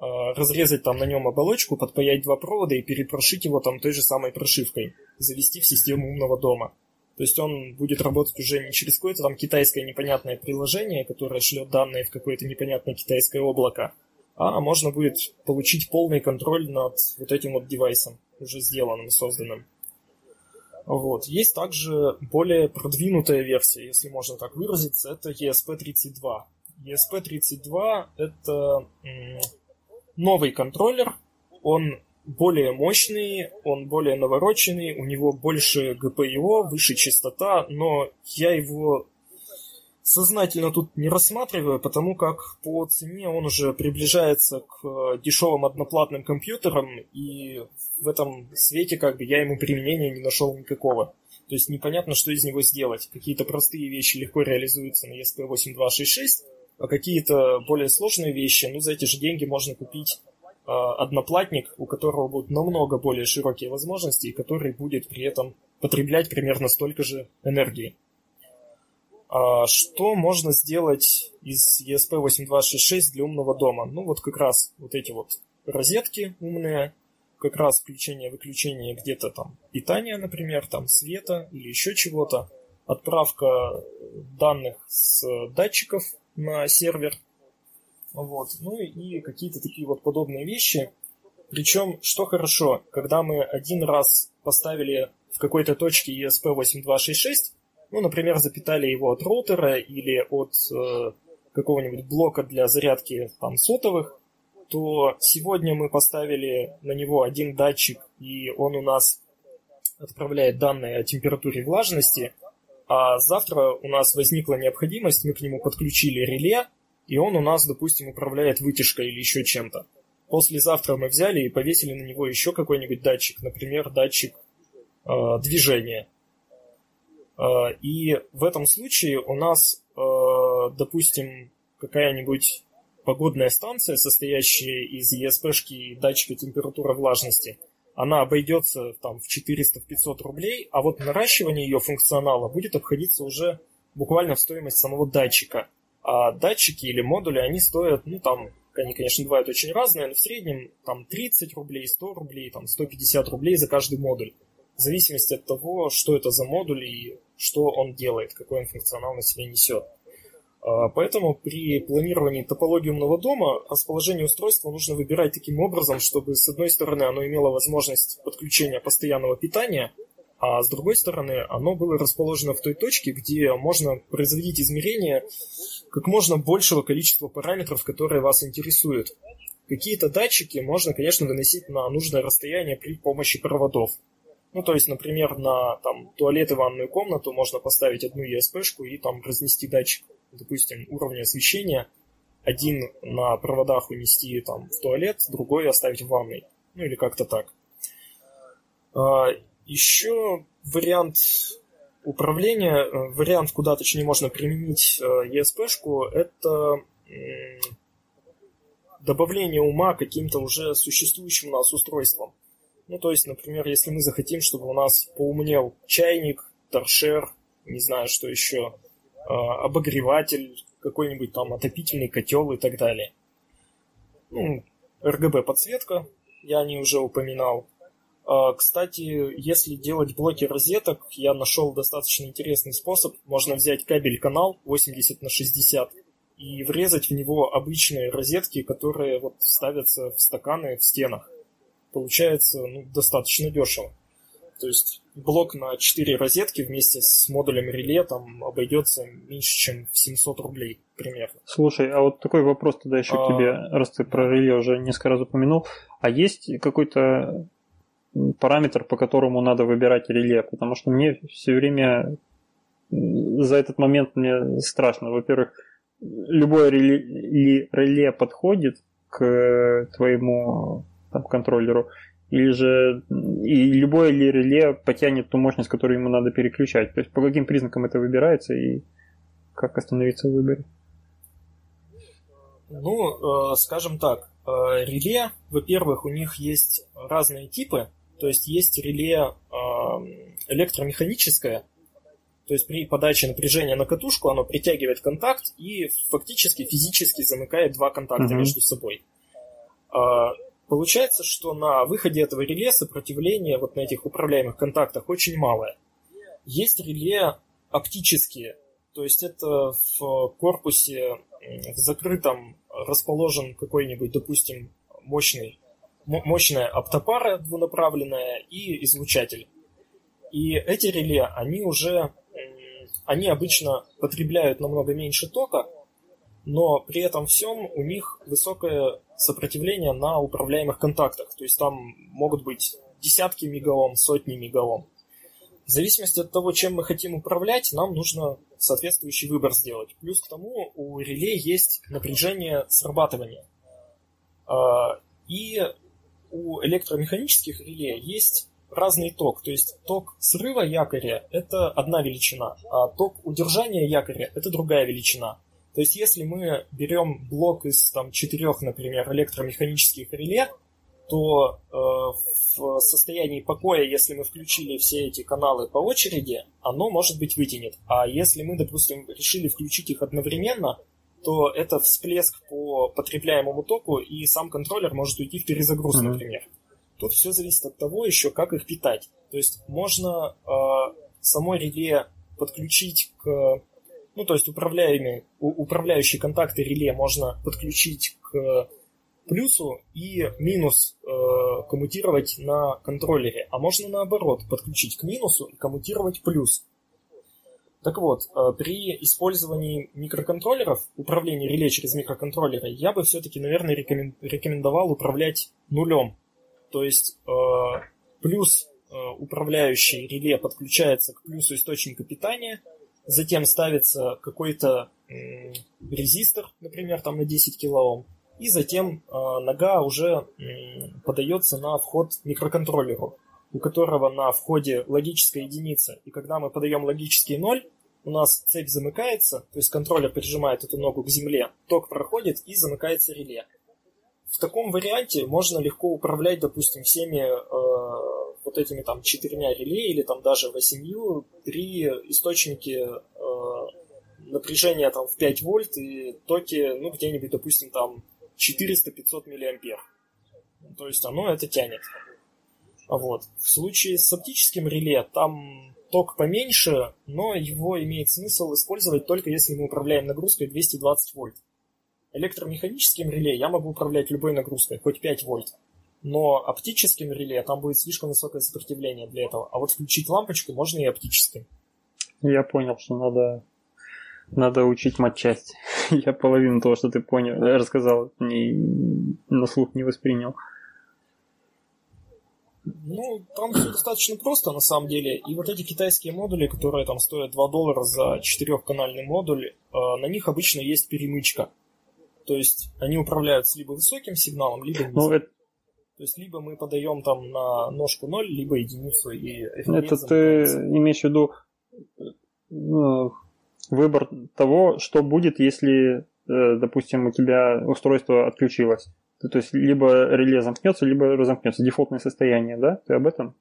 а, разрезать там на нем оболочку, подпаять два провода и перепрошить его там той же самой прошивкой, завести в систему умного дома. То есть он будет работать уже не через какое-то там китайское непонятное приложение, которое шлет данные в какое-то непонятное китайское облако, а можно будет получить полный контроль над вот этим вот девайсом, уже сделанным, созданным. Вот. Есть также более продвинутая версия, если можно так выразиться, это ESP32. ESP32 это новый контроллер, он более мощный, он более навороченный, у него больше GPIO, выше частота, но я его сознательно тут не рассматриваю, потому как по цене он уже приближается к э, дешевым одноплатным компьютерам, и в этом свете как бы я ему применения не нашел никакого. То есть непонятно, что из него сделать. Какие-то простые вещи легко реализуются на ESP8266, а какие-то более сложные вещи, ну, за эти же деньги можно купить э, одноплатник, у которого будут намного более широкие возможности и который будет при этом потреблять примерно столько же энергии. А что можно сделать из ESP8266 для умного дома? Ну, вот как раз вот эти вот розетки умные, как раз включение-выключение где-то там питания, например, там света или еще чего-то, отправка данных с датчиков на сервер. Вот. Ну и какие-то такие вот подобные вещи. Причем, что хорошо, когда мы один раз поставили в какой-то точке ESP8266, ну, например, запитали его от роутера или от э, какого-нибудь блока для зарядки там сотовых, то сегодня мы поставили на него один датчик, и он у нас отправляет данные о температуре влажности, а завтра у нас возникла необходимость, мы к нему подключили реле, и он у нас, допустим, управляет вытяжкой или еще чем-то. Послезавтра мы взяли и повесили на него еще какой-нибудь датчик, например, датчик э, движения. Э, и в этом случае у нас, э, допустим, какая-нибудь погодная станция, состоящая из ESP-шки и датчика температуры влажности – она обойдется там в 400-500 рублей, а вот наращивание ее функционала будет обходиться уже буквально в стоимость самого датчика. А датчики или модули, они стоят, ну там, они, конечно, бывают очень разные, но в среднем там 30 рублей, 100 рублей, там 150 рублей за каждый модуль. В зависимости от того, что это за модуль и что он делает, какой он функционал на себе несет. А, поэтому при планировании топологии умного дома расположение устройства нужно выбирать таким образом, чтобы с одной стороны оно имело возможность подключения постоянного питания, а с другой стороны оно было расположено в той точке, где можно производить измерения как можно большего количества параметров, которые вас интересуют. Какие-то датчики можно, конечно, выносить на нужное расстояние при помощи проводов. Ну, то есть, например, на там, туалет и ванную комнату можно поставить одну ESP-шку и там разнести датчик, допустим, уровня освещения. Один на проводах унести там, в туалет, другой оставить в ванной. Ну, или как-то так. А, еще вариант управления, э, вариант, куда точнее можно применить ESP-шку, э, это добавление ума каким-то уже существующим у нас устройством. Ну, то есть, например, если мы захотим, чтобы у нас поумнел чайник, торшер, не знаю, что еще, э, обогреватель, какой-нибудь там отопительный котел и так далее. Ну, RGB-подсветка, я не уже упоминал. А, кстати, если делать блоки розеток, я нашел достаточно интересный способ. Можно взять кабель-канал 80 на 60 и врезать в него обычные розетки, которые вот ставятся в стаканы в стенах получается ну, достаточно дешево. То есть блок на 4 розетки вместе с модулем реле там обойдется меньше, чем в 700 рублей примерно. Слушай, а вот такой вопрос тогда еще а... к тебе, раз ты про реле уже несколько раз упомянул. А есть какой-то параметр, по которому надо выбирать реле? Потому что мне все время за этот момент мне страшно. Во-первых, любое реле, реле подходит к твоему там, контроллеру, или же и любое ли реле потянет ту мощность, которую ему надо переключать. То есть по каким признакам это выбирается и как остановиться в выборе? Ну, э, скажем так, э, реле, во-первых, у них есть разные типы, то есть есть реле э, электромеханическое, то есть при подаче напряжения на катушку оно притягивает контакт и фактически физически замыкает два контакта mm-hmm. между собой. Получается, что на выходе этого реле сопротивление вот на этих управляемых контактах очень малое. Есть реле оптические, то есть это в корпусе в закрытом расположен какой-нибудь, допустим, мощный, мощная оптопара двунаправленная и излучатель. И эти реле, они уже, они обычно потребляют намного меньше тока, но при этом всем у них высокое сопротивление на управляемых контактах. То есть там могут быть десятки мегаом, сотни мегаом. В зависимости от того, чем мы хотим управлять, нам нужно соответствующий выбор сделать. Плюс к тому у реле есть напряжение срабатывания. А, и у электромеханических реле есть разный ток. То есть ток срыва якоря – это одна величина, а ток удержания якоря – это другая величина. То есть, если мы берем блок из там, четырех, например, электромеханических реле, то э, в состоянии покоя, если мы включили все эти каналы по очереди, оно, может быть, вытянет. А если мы, допустим, решили включить их одновременно, то это всплеск по потребляемому току, и сам контроллер может уйти в перезагрузку, mm-hmm. например. Тут все зависит от того еще, как их питать. То есть можно э, само реле подключить к ну, то есть управляемые, управляющие контакты реле можно подключить к плюсу и минус э, коммутировать на контроллере. А можно наоборот подключить к минусу и коммутировать плюс. Так вот, э, при использовании микроконтроллеров, управления реле через микроконтроллеры, я бы все-таки, наверное, рекомендовал управлять нулем. То есть э, плюс э, управляющий реле подключается к плюсу источника питания – затем ставится какой-то резистор, например, там на 10 килоом, и затем э, нога уже э, подается на вход микроконтроллеру, у которого на входе логическая единица. И когда мы подаем логический ноль, у нас цепь замыкается, то есть контроллер прижимает эту ногу к земле, ток проходит и замыкается реле. В таком варианте можно легко управлять, допустим, всеми э, вот этими там четырьмя реле или там даже восемью при источнике э, напряжения там в 5 вольт и токе, ну, где-нибудь, допустим, там 400-500 миллиампер. То есть оно это тянет. Вот. В случае с оптическим реле там ток поменьше, но его имеет смысл использовать только если мы управляем нагрузкой 220 вольт. Электромеханическим реле я могу управлять любой нагрузкой, хоть 5 вольт но оптическим реле там будет слишком высокое сопротивление для этого. А вот включить лампочку можно и оптическим. Я понял, что надо Надо учить матчасть. <laughs> Я половину того, что ты понял, рассказал, не, на слух не воспринял. Ну, там все достаточно просто, на самом деле. И вот эти китайские модули, которые там стоят 2 доллара за четырехканальный модуль, э, на них обычно есть перемычка. То есть они управляются либо высоким сигналом, либо низким. Ну, это... То есть либо мы подаем там на ножку 0, либо единицу и Это ты имеешь в виду ну, выбор того, что будет, если, э, допустим, у тебя устройство отключилось. То есть либо реле замкнется, либо разомкнется. Дефолтное состояние, да? Ты об этом?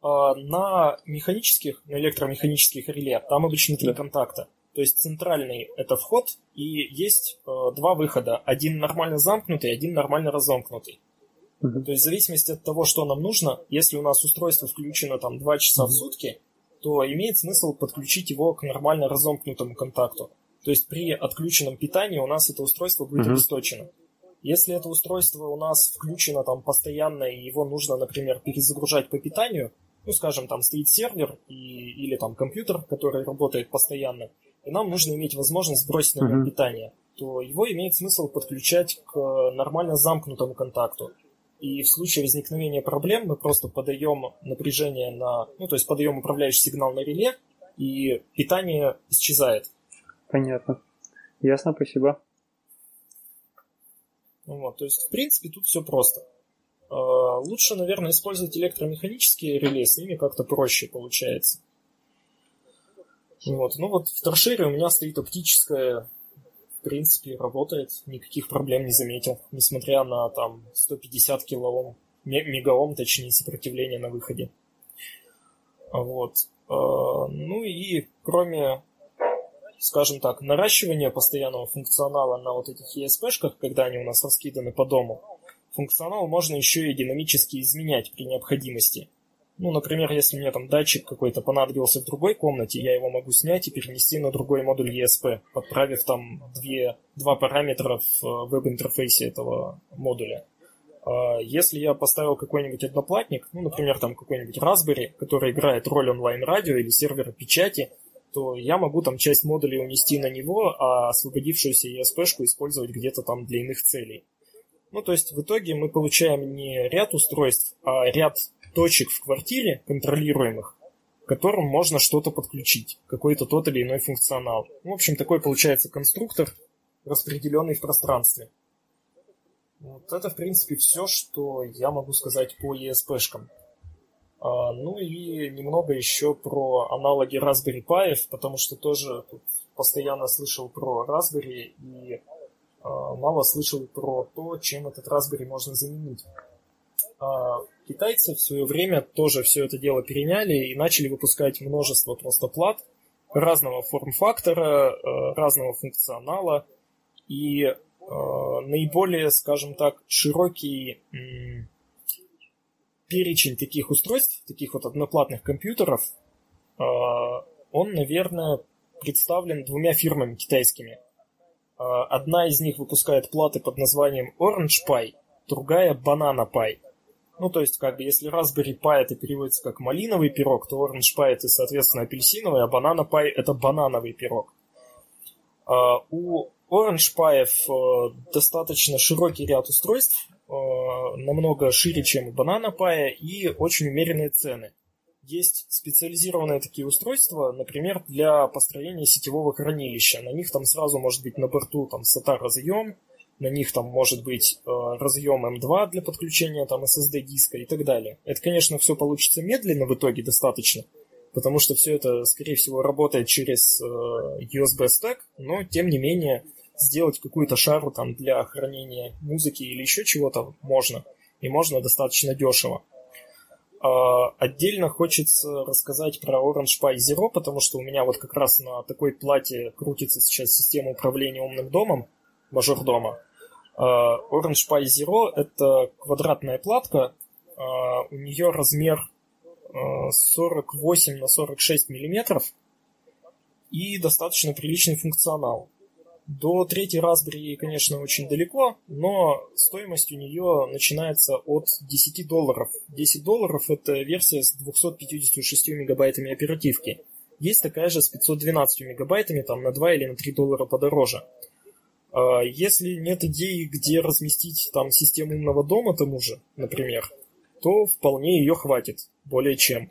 А, на механических, на электромеханических реле там обычно три контакта. То есть центральный это вход, и есть э, два выхода. Один нормально замкнутый, один нормально разомкнутый. Uh-huh. То есть в зависимости от того, что нам нужно, если у нас устройство включено там 2 часа uh-huh. в сутки, то имеет смысл подключить его к нормально разомкнутому контакту. То есть при отключенном питании у нас это устройство будет uh-huh. обесточено. Если это устройство у нас включено там постоянно, и его нужно, например, перезагружать по питанию, ну, скажем, там стоит сервер и, или там компьютер, который работает постоянно, и нам нужно иметь возможность сбросить на него питание, то его имеет смысл подключать к нормально замкнутому контакту. И в случае возникновения проблем мы просто подаем напряжение на, ну, то есть подаем управляющий сигнал на реле, и питание исчезает. Понятно. Ясно, спасибо. Вот, то есть, в принципе, тут все просто. А, лучше, наверное, использовать электромеханические реле, с ними как-то проще получается. Вот. Ну вот в торшере у меня стоит оптическая, в принципе, работает, никаких проблем не заметил, несмотря на там 150 килоом, мегаом, точнее, сопротивление на выходе. Вот. А, ну и кроме скажем так, наращивание постоянного функционала на вот этих ESP-шках, когда они у нас раскиданы по дому, функционал можно еще и динамически изменять при необходимости. Ну, например, если мне там датчик какой-то понадобился в другой комнате, я его могу снять и перенести на другой модуль ESP, подправив там две, два параметра в э, веб-интерфейсе этого модуля. А если я поставил какой-нибудь одноплатник, ну, например, там какой-нибудь Raspberry, который играет роль онлайн-радио или сервера печати, то я могу там часть модулей унести на него, а освободившуюся ESP-шку использовать где-то там для иных целей. Ну, то есть в итоге мы получаем не ряд устройств, а ряд точек в квартире, контролируемых, к которым можно что-то подключить, какой-то тот или иной функционал. В общем, такой получается конструктор, распределенный в пространстве. Вот это, в принципе, все, что я могу сказать по ESP-шкам. А, ну и немного еще про аналоги Raspberry Pi, потому что тоже постоянно слышал про Raspberry и а, мало слышал про то, чем этот Raspberry можно заменить. А, китайцы в свое время тоже все это дело переняли и начали выпускать множество просто плат разного форм-фактора, разного функционала и наиболее, скажем так, широкий перечень таких устройств, таких вот одноплатных компьютеров, а, он, наверное, представлен двумя фирмами китайскими. Одна из них выпускает платы под названием Orange Pi, другая Banana Pi. Ну, то есть, как бы, если Raspberry Pi это переводится как малиновый пирог, то Orange Pi это, соответственно, апельсиновый, а Banana Pi это банановый пирог. Uh, у Orange Pi uh, достаточно широкий ряд устройств, Э, намного шире, чем у Banana Pi, и очень умеренные цены. Есть специализированные такие устройства, например, для построения сетевого хранилища. На них там сразу может быть на борту там SATA разъем, на них там может быть э, разъем M2 для подключения там SSD диска и так далее. Это, конечно, все получится медленно в итоге достаточно, потому что все это, скорее всего, работает через э, USB стек, но тем не менее сделать какую-то шару там для хранения музыки или еще чего-то можно. И можно достаточно дешево. Uh, отдельно хочется рассказать про Orange Pi Zero, потому что у меня вот как раз на такой плате крутится сейчас система управления умным домом, мажордома. Uh, Orange Pi Zero это квадратная платка, uh, у нее размер 48 на 46 миллиметров и достаточно приличный функционал. До третьей Raspberry, конечно, очень далеко, но стоимость у нее начинается от 10 долларов. 10 долларов это версия с 256 мегабайтами оперативки. есть такая же с 512 мегабайтами, там на 2 или на 3 доллара подороже. А, если нет идеи, где разместить там систему умного дома тому же, например, то вполне ее хватит, более чем.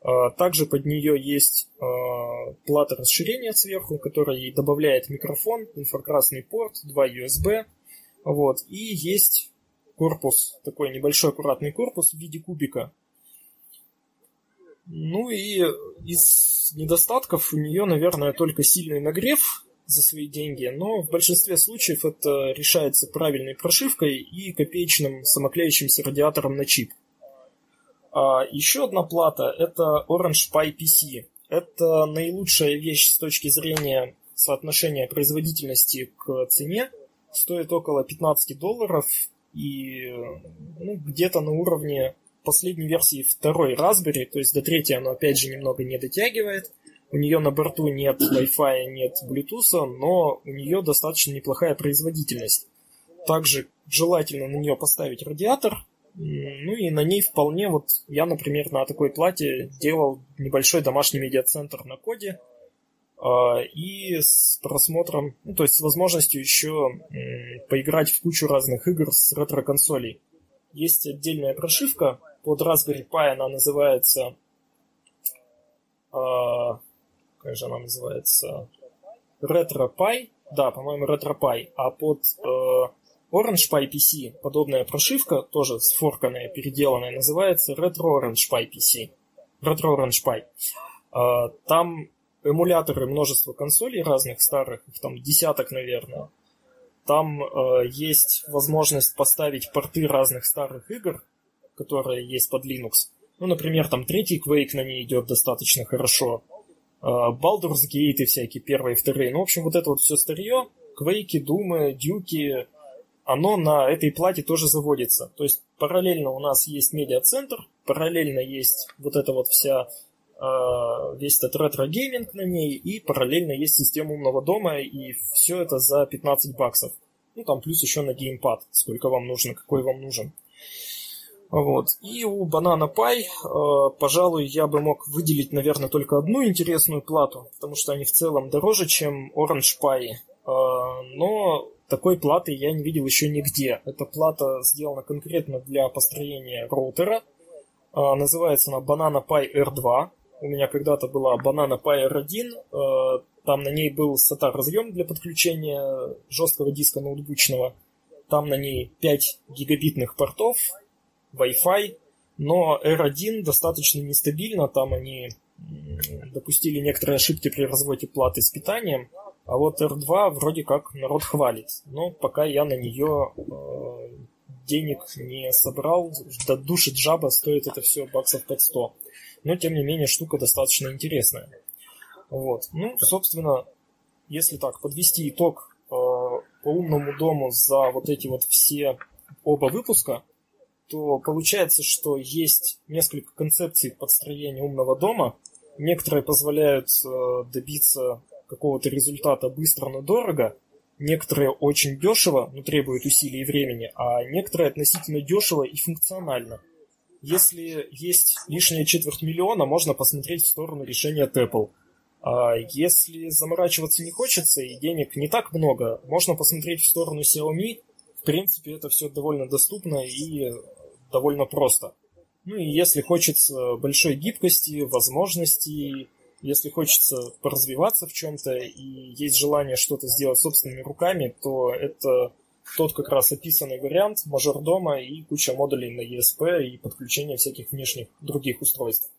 А, также под нее есть а, плата расширения сверху, которая добавляет микрофон, инфракрасный порт, два USB. Вот. И есть корпус, такой небольшой аккуратный корпус в виде кубика. Ну и из недостатков у нее, наверное, только сильный нагрев за свои деньги, но в большинстве случаев это решается правильной прошивкой и копеечным самоклеящимся радиатором на чип. А еще одна плата – это Orange Pi PC. Это наилучшая вещь с точки зрения соотношения производительности к цене. Стоит около 15 долларов и ну, где-то на уровне последней версии второй Raspberry, то есть до третьей оно опять же немного не дотягивает. У нее на борту нет Wi-Fi, нет Bluetooth, но у нее достаточно неплохая производительность. Также желательно на нее поставить радиатор, ну и на ней вполне, вот я, например, на такой плате делал небольшой домашний медиацентр на коде, а, и с просмотром, ну, то есть с возможностью еще поиграть в кучу разных игр с ретро-консолей. Есть отдельная прошивка под Raspberry Pi, она называется... Э, как же она называется? RetroPie. Да, по-моему, RetroPie. А под э, Orange Pi PC подобная прошивка, тоже сфорканная, переделанная, называется Retro Orange Pi PC. Retro Orange Pi. А, там эмуляторы множества консолей разных старых, их там десяток, наверное. Там э, есть возможность поставить порты разных старых игр, которые есть под Linux. Ну, например, там третий Quake на ней идет достаточно хорошо. Э, Baldur's Gate всякие первые вторые. Ну, в общем, вот это вот все старье. Квейки, Думы, Дюки, оно на этой плате тоже заводится. То есть параллельно у нас есть медиацентр, параллельно есть вот эта вот вся э, весь этот ретро-гейминг на ней, и параллельно есть система умного дома, и все это за 15 баксов. Ну, там плюс еще на геймпад, сколько вам нужно, какой вам нужен. Вот. И у Banana Pi, э, пожалуй, я бы мог выделить, наверное, только одну интересную плату, потому что они в целом дороже, чем Orange Pi. Э, но такой платы я не видел еще нигде. Эта плата сделана конкретно для построения роутера. А, называется она Banana Pi R2. У меня когда-то была Banana Pi R1. А, там на ней был SATA разъем для подключения жесткого диска ноутбучного. Там на ней 5 гигабитных портов, Wi-Fi. Но R1 достаточно нестабильно. Там они допустили некоторые ошибки при разводе платы с питанием. А вот R2 вроде как народ хвалит. Но пока я на нее э, денег не собрал. До души джаба стоит это все баксов под 100. Но тем не менее штука достаточно интересная. Вот. Ну, собственно, если так, подвести итог э, по умному дому за вот эти вот все оба выпуска, то получается, что есть несколько концепций подстроения умного дома. Некоторые позволяют э, добиться какого-то результата быстро, но дорого. Некоторые очень дешево, но требуют усилий и времени, а некоторые относительно дешево и функционально. Если есть лишняя четверть миллиона, можно посмотреть в сторону решения Apple. А если заморачиваться не хочется и денег не так много, можно посмотреть в сторону Xiaomi. В принципе, это все довольно доступно и довольно просто. Ну и если хочется большой гибкости, возможностей, если хочется поразвиваться в чем-то и есть желание что-то сделать собственными руками, то это тот как раз описанный вариант мажордома и куча модулей на ESP и подключение всяких внешних других устройств.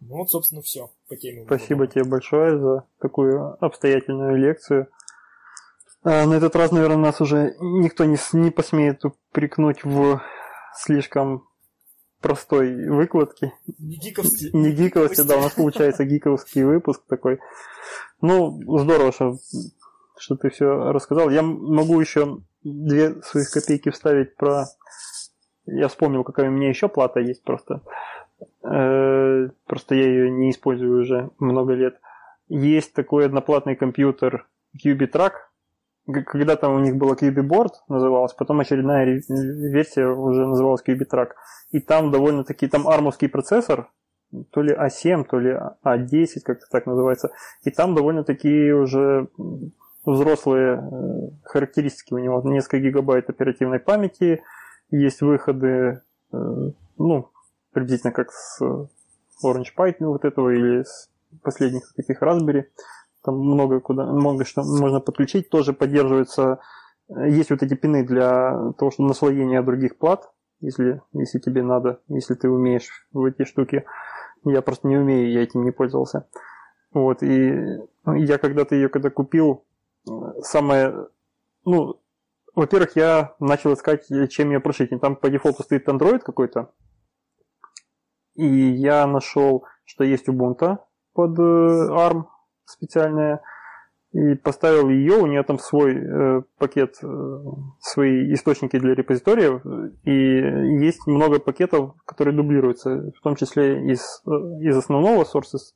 Ну вот, собственно, все по теме. Спасибо тебе большое за такую обстоятельную лекцию. А, на этот раз, наверное, нас уже никто не, не посмеет упрекнуть в слишком простой выкладки. Не гиковский. Не гиковский, да, у нас получается гиковский выпуск такой. Ну, здорово, что, что ты все рассказал. Я могу еще две своих копейки вставить про... Я вспомнил, какая у меня еще плата есть просто. Э, просто я ее не использую уже много лет. Есть такой одноплатный компьютер Cubitrack, когда-то у них было QB называлось, потом очередная версия уже называлась QB И там довольно-таки, там армовский процессор, то ли А7, то ли А10, как-то так называется. И там довольно такие уже взрослые э, характеристики у него. Несколько гигабайт оперативной памяти, есть выходы, э, ну, приблизительно как с Orange Pi вот этого или с последних таких Raspberry. Там много куда, много что можно подключить. Тоже поддерживаются, э, есть вот эти пины для того, что наслоения других плат, если, если тебе надо, если ты умеешь в эти штуки. Я просто не умею, я этим не пользовался. Вот, и я когда-то ее когда купил, самое, ну, во-первых, я начал искать, чем ее прошить. И там по дефолту стоит Android какой-то. И я нашел, что есть Ubuntu под э, ARM специальная. И поставил ее, у нее там свой э, пакет, э, свои источники для репозиториев. И есть много пакетов, которые дублируются, в том числе из, э, из основного sources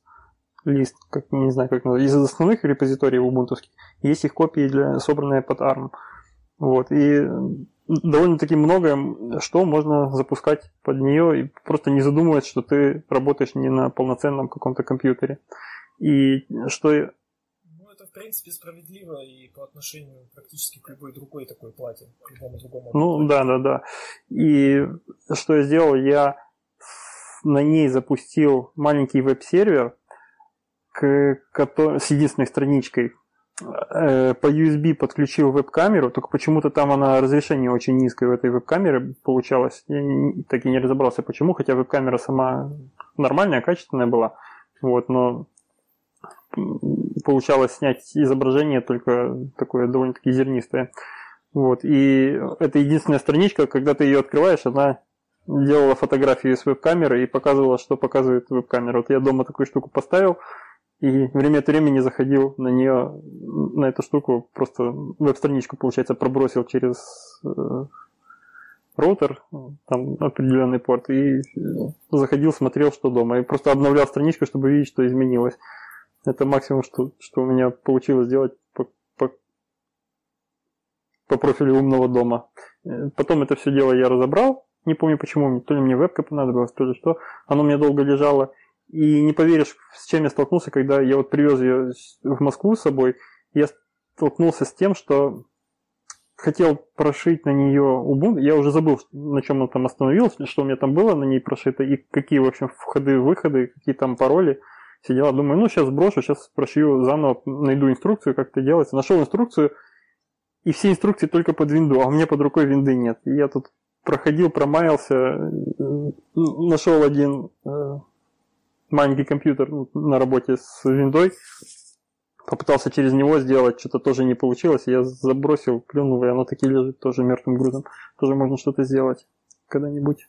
лист, как не знаю, как назвать, из основных репозиториев убунтовских, есть их копии, для, собранные под ARM. Вот, и довольно-таки многое, что можно запускать под нее, и просто не задумываясь, что ты работаешь не на полноценном каком-то компьютере. И что... Ну, это, в принципе, справедливо и по отношению практически к любой другой такой плате, к любому другому. Ну, да, да, да. И что я сделал, я на ней запустил маленький веб-сервер, к, с единственной страничкой, э, по USB подключил веб-камеру, только почему-то там она разрешение очень низкое в этой веб-камере получалось. Я так и не разобрался, почему, хотя веб-камера сама нормальная, качественная была. Вот, но получалось снять изображение только такое довольно-таки зернистое. Вот, и это единственная страничка, когда ты ее открываешь, она делала фотографию с веб-камеры и показывала, что показывает веб-камера. Вот я дома такую штуку поставил, и время от времени заходил на нее, на эту штуку, просто веб-страничку, получается, пробросил через э, роутер, там определенный порт, и заходил, смотрел, что дома. И просто обновлял страничку, чтобы видеть, что изменилось. Это максимум, что, что у меня получилось сделать по, по, по профилю умного дома. Э, потом это все дело я разобрал. Не помню почему, то ли мне вебка понадобилась, то ли что. Оно меня долго лежало. И не поверишь, с чем я столкнулся, когда я вот привез ее в Москву с собой. Я столкнулся с тем, что хотел прошить на нее Ubuntu. Я уже забыл, на чем он там остановился, что у меня там было на ней прошито, и какие, в общем, входы, выходы, какие там пароли. Сидела, думаю, ну, сейчас брошу, сейчас прошью заново, найду инструкцию, как это делается. Нашел инструкцию, и все инструкции только под винду, а у меня под рукой винды нет. И я тут проходил, промаялся, нашел один э, маленький компьютер на работе с виндой, попытался через него сделать, что-то тоже не получилось, я забросил, плюнул, и оно таки лежит тоже мертвым грузом. Тоже можно что-то сделать когда-нибудь.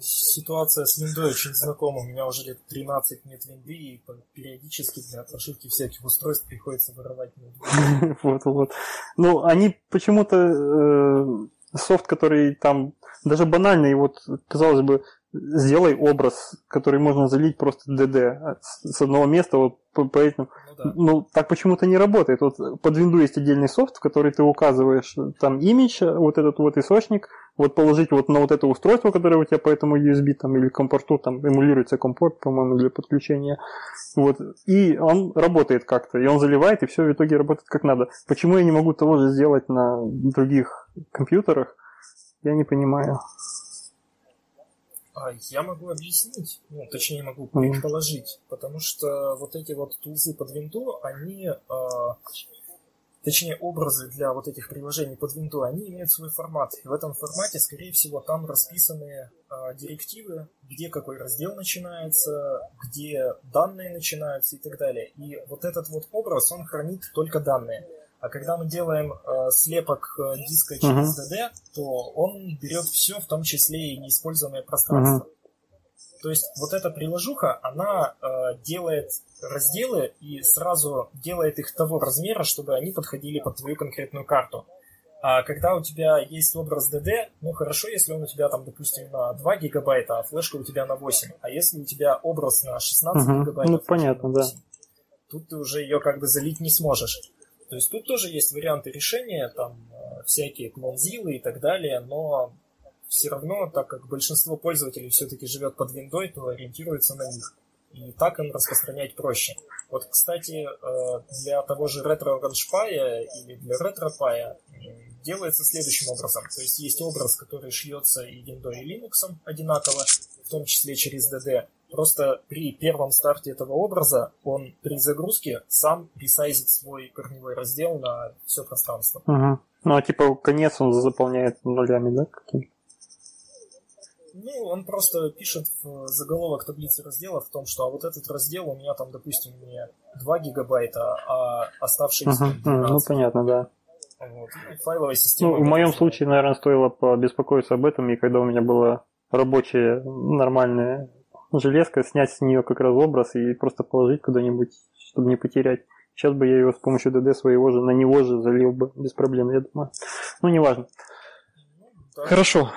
Ситуация с виндой очень знакома. У меня уже лет 13 нет винды, и периодически для прошивки всяких устройств приходится вырывать <laughs> Вот, вот. Ну, они почему-то э, софт, который там даже банальный, вот, казалось бы, сделай образ, который можно залить просто DD с одного места, вот по, по этим. Ну, да. ну, так почему-то не работает. Вот под Windows есть отдельный софт, в который ты указываешь там имидж, вот этот вот источник, вот положить вот на вот это устройство, которое у тебя по этому USB там или компорту, там эмулируется компорт, по-моему, для подключения. Вот. И он работает как-то, и он заливает, и все в итоге работает как надо. Почему я не могу того же сделать на других компьютерах, я не понимаю. А я могу объяснить, ну, точнее могу предположить, потому что вот эти вот тулзы под винду, они, э, точнее образы для вот этих приложений под винду, они имеют свой формат. И в этом формате, скорее всего, там расписаны э, директивы, где какой раздел начинается, где данные начинаются и так далее. И вот этот вот образ, он хранит только данные. А когда мы делаем э, слепок э, диска через uh-huh. DD, то он берет все, в том числе и неиспользуемое пространство. Uh-huh. То есть вот эта приложуха, она э, делает разделы и сразу делает их того размера, чтобы они подходили под твою конкретную карту. А когда у тебя есть образ DD, ну хорошо, если он у тебя там, допустим, на 2 гигабайта, а флешка у тебя на 8. А если у тебя образ на 16 uh-huh. гигабайт, ну, понятно, да. тут ты уже ее как бы залить не сможешь. То есть тут тоже есть варианты решения, там э, всякие клонзилы и так далее, но все равно, так как большинство пользователей все-таки живет под виндой, то ориентируется на них. И так им распространять проще. Вот, кстати, э, для того же Retro Pie или для RetroPie делается следующим образом. То есть есть образ, который шьется и Windows, и Linux одинаково, в том числе через DD. Просто при первом старте этого образа он при загрузке сам ресайзит свой корневой раздел на все пространство. Угу. Ну, а типа конец он заполняет нулями, да, каким Ну, он просто пишет в заголовок таблицы раздела в том, что а вот этот раздел у меня там, допустим, не 2 гигабайта, а оставшиеся 12. Ну, понятно, да. Вот. Файловая система... Ну, в моем случае, наверное, стоило побеспокоиться об этом, и когда у меня была рабочая, нормальная железка, снять с нее как раз образ и просто положить куда-нибудь, чтобы не потерять. Сейчас бы я его с помощью DD своего же, на него же залил бы без проблем, я думаю. Ну, неважно. Ну, Хорошо.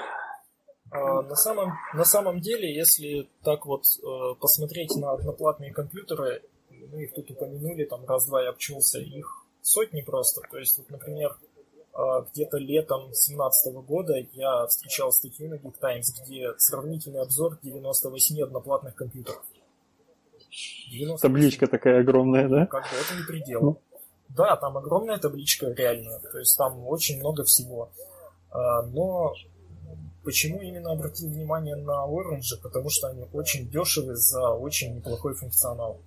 А, на, самом, на самом деле, если так вот э, посмотреть на одноплатные компьютеры, мы их тут упомянули, там раз-два я обчелся, их сотни просто. То есть, вот, например, а, где-то летом 2017 года я встречал статью на Geek Times, где сравнительный обзор 98 одноплатных компьютеров. 98. Табличка такая огромная, да? Как бы это не предел. Ну. Да, там огромная табличка реальная, то есть там очень много всего. А, но почему именно обратил внимание на Orange? Потому что они очень дешевы за очень неплохой функционал.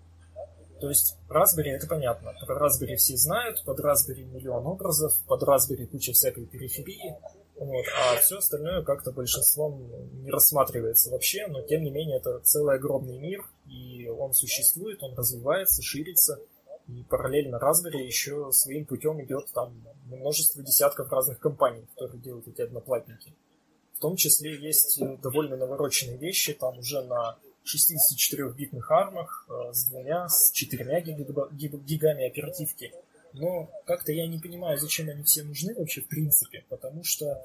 То есть Raspberry это понятно. Под Raspberry все знают, под Raspberry миллион образов, под Raspberry куча всякой периферии. Вот, а все остальное как-то большинством не рассматривается вообще, но тем не менее это целый огромный мир, и он существует, он развивается, ширится, и параллельно Raspberry еще своим путем идет там множество десятков разных компаний, которые делают эти одноплатники. В том числе есть довольно навороченные вещи, там уже на 64-битных армах э, с двумя, с четырьмя гигами оперативки. Но как-то я не понимаю, зачем они все нужны вообще в принципе, потому что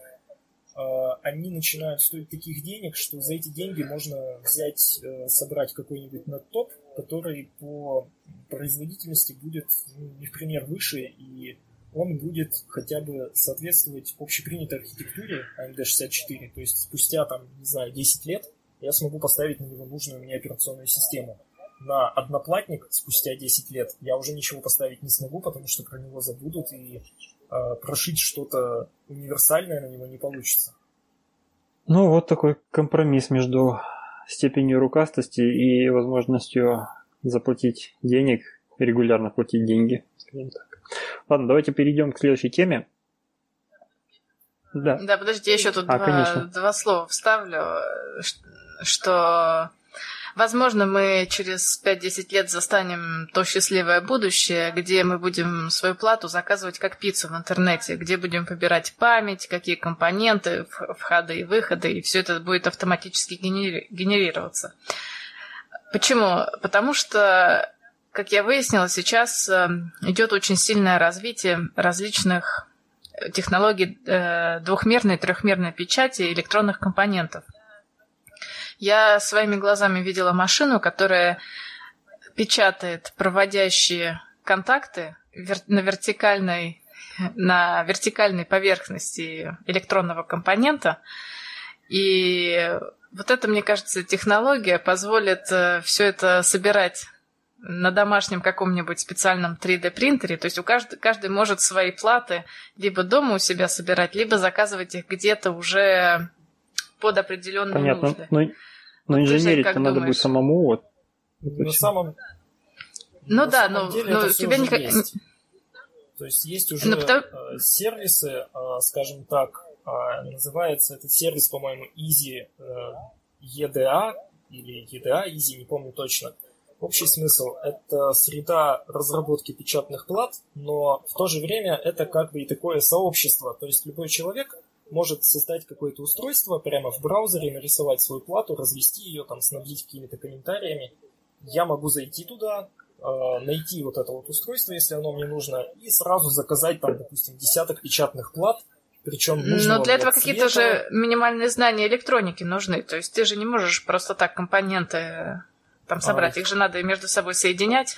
э, они начинают стоить таких денег, что за эти деньги можно взять, э, собрать какой-нибудь топ, который по производительности будет ну, не в пример выше, и он будет хотя бы соответствовать общепринятой архитектуре AMD64. То есть спустя, там, не знаю, 10 лет я смогу поставить на него нужную мне операционную систему. На одноплатник спустя 10 лет я уже ничего поставить не смогу, потому что про него забудут, и э, прошить что-то универсальное на него не получится. Ну, вот такой компромисс между степенью рукастости и возможностью заплатить денег, регулярно платить деньги, скажем так. Ладно, давайте перейдем к следующей теме. Да. Да, подождите, я еще тут а, два, два слова вставлю что Возможно, мы через 5-10 лет застанем то счастливое будущее, где мы будем свою плату заказывать как пиццу в интернете, где будем выбирать память, какие компоненты, входы и выходы, и все это будет автоматически генери- генерироваться. Почему? Потому что, как я выяснила, сейчас э, идет очень сильное развитие различных технологий э, двухмерной трехмерной печати электронных компонентов – я своими глазами видела машину, которая печатает проводящие контакты на вертикальной, на вертикальной поверхности электронного компонента. И вот это, мне кажется, технология позволит э, все это собирать на домашнем каком-нибудь специальном 3D принтере. То есть у каждый, каждый может свои платы либо дома у себя собирать, либо заказывать их где-то уже под определенные Понятно. нужды. Но, но ну, инженерить-то надо будет самому. Вот. На самом... Ну на да, но, деле, но тебя не... Есть. То есть есть уже но ну, потому... Э, сервисы, э, скажем так, э, называется этот сервис, по-моему, Easy EDA или EDA, Easy, не помню точно. Общий смысл – это среда разработки печатных плат, но в то же время это как бы и такое сообщество. То есть любой человек может создать какое-то устройство прямо в браузере, нарисовать свою плату, развести ее, там, снабдить какими-то комментариями. Я могу зайти туда, э, найти вот это вот устройство, если оно мне нужно, и сразу заказать там, допустим, десяток печатных плат, причем нужно. Но для этого какие-то же минимальные знания электроники нужны. То есть ты же не можешь просто так компоненты там собрать. А, Их же надо между собой соединять.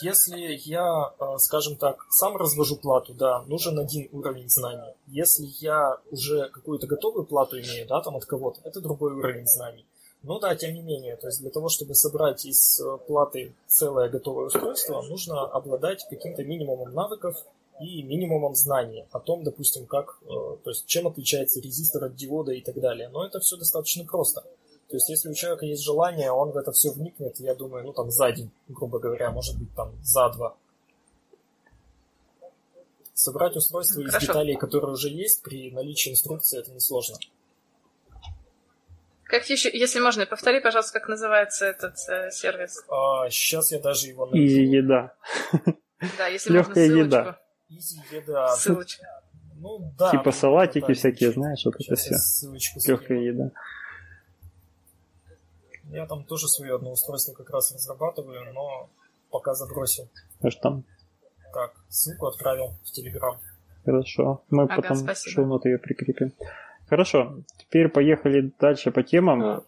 Если я, э, скажем так, сам развожу плату, да, нужен один уровень знаний. Если я уже какую-то готовую плату имею, да, там от кого-то, это другой уровень знаний. Ну да, тем не менее, то есть для того, чтобы собрать из э, платы целое готовое устройство, нужно обладать каким-то минимумом навыков и минимумом знаний о том, допустим, как, э, то есть чем отличается резистор от диода и так далее. Но это все достаточно просто. То есть, если у человека есть желание, он в это все вникнет, я думаю, ну там за день, грубо говоря, может быть там за два. Собрать устройство из Хорошо. деталей, которые уже есть, при наличии инструкции, это несложно. Как еще, если можно, повтори, пожалуйста, как называется этот э, сервис. А, сейчас я даже его найду. Изи еда. Да, если Легкая можно еда. Изи еда. Ссылочка. Ну да. Типа салатики всякие, знаешь, вот это все. Легкая еда. Я там тоже свое одно устройство как раз разрабатываю, но пока забросил. А что там? Так, ссылку отправил в Телеграм. Хорошо. Мы ага, потом спасибо. шоу-ноты ее прикрепим. Хорошо, теперь поехали дальше по темам. А,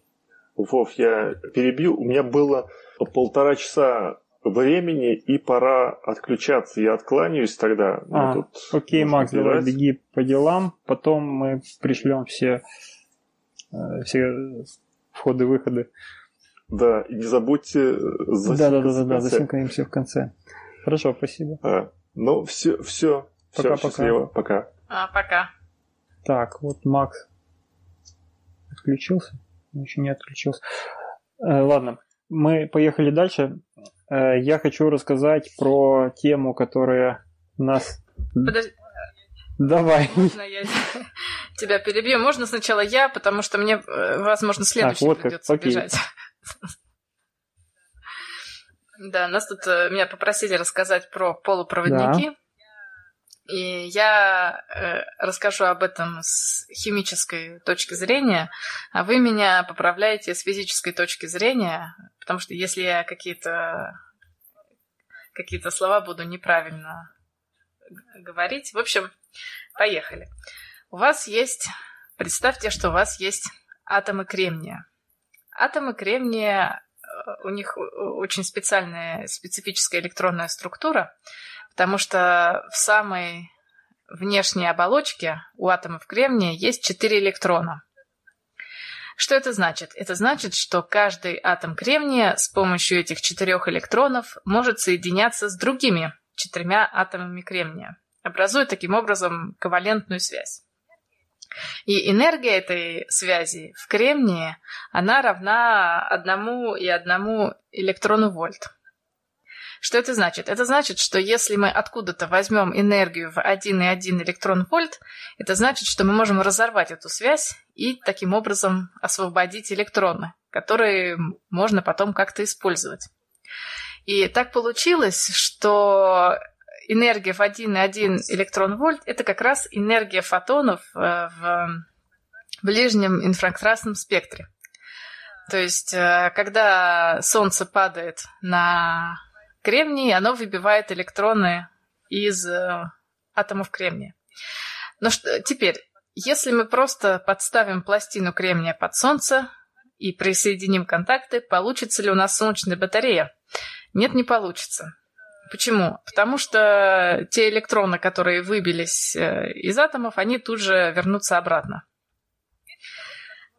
Вов, я перебью. У меня было полтора часа времени, и пора отключаться. Я откланяюсь тогда. А, тут окей, Макс, давай беги по делам. Потом мы пришлем все, э, все входы-выходы. Да, и не забудьте засинкать Да, да, да, да, да, засинкаемся в конце. Хорошо, спасибо. А, ну, все, все. Пока, все, пока. Счастливо, пока. А, пока. Так, вот Макс отключился. Еще не отключился. Э, ладно, мы поехали дальше. Э, я хочу рассказать про тему, которая нас... Подожди. Давай. Можно я тебя перебью? Можно сначала я, потому что мне, э, возможно, следующий так, вот придется как. бежать. <laughs> Да, нас тут э, меня попросили рассказать про полупроводники. Да. И я э, расскажу об этом с химической точки зрения, а вы меня поправляете с физической точки зрения, потому что если я какие-то какие-то слова буду неправильно говорить. В общем, поехали. У вас есть, представьте, что у вас есть атомы кремния. Атомы кремния, э, у них очень специальная, специфическая электронная структура – потому что в самой внешней оболочке у атомов кремния есть 4 электрона. Что это значит? Это значит, что каждый атом кремния с помощью этих четырех электронов может соединяться с другими четырьмя атомами кремния, образуя таким образом ковалентную связь. И энергия этой связи в кремнии, она равна одному и одному электрону вольт. Что это значит? Это значит, что если мы откуда-то возьмем энергию в 1,1 электрон-вольт, это значит, что мы можем разорвать эту связь и таким образом освободить электроны, которые можно потом как-то использовать. И так получилось, что энергия в 1,1 электрон-вольт – это как раз энергия фотонов э, в ближнем инфракрасном спектре. То есть, э, когда Солнце падает на кремний, оно выбивает электроны из э, атомов кремния. Но что, теперь, если мы просто подставим пластину кремния под Солнце и присоединим контакты, получится ли у нас солнечная батарея? Нет, не получится. Почему? Потому что те электроны, которые выбились э, из атомов, они тут же вернутся обратно.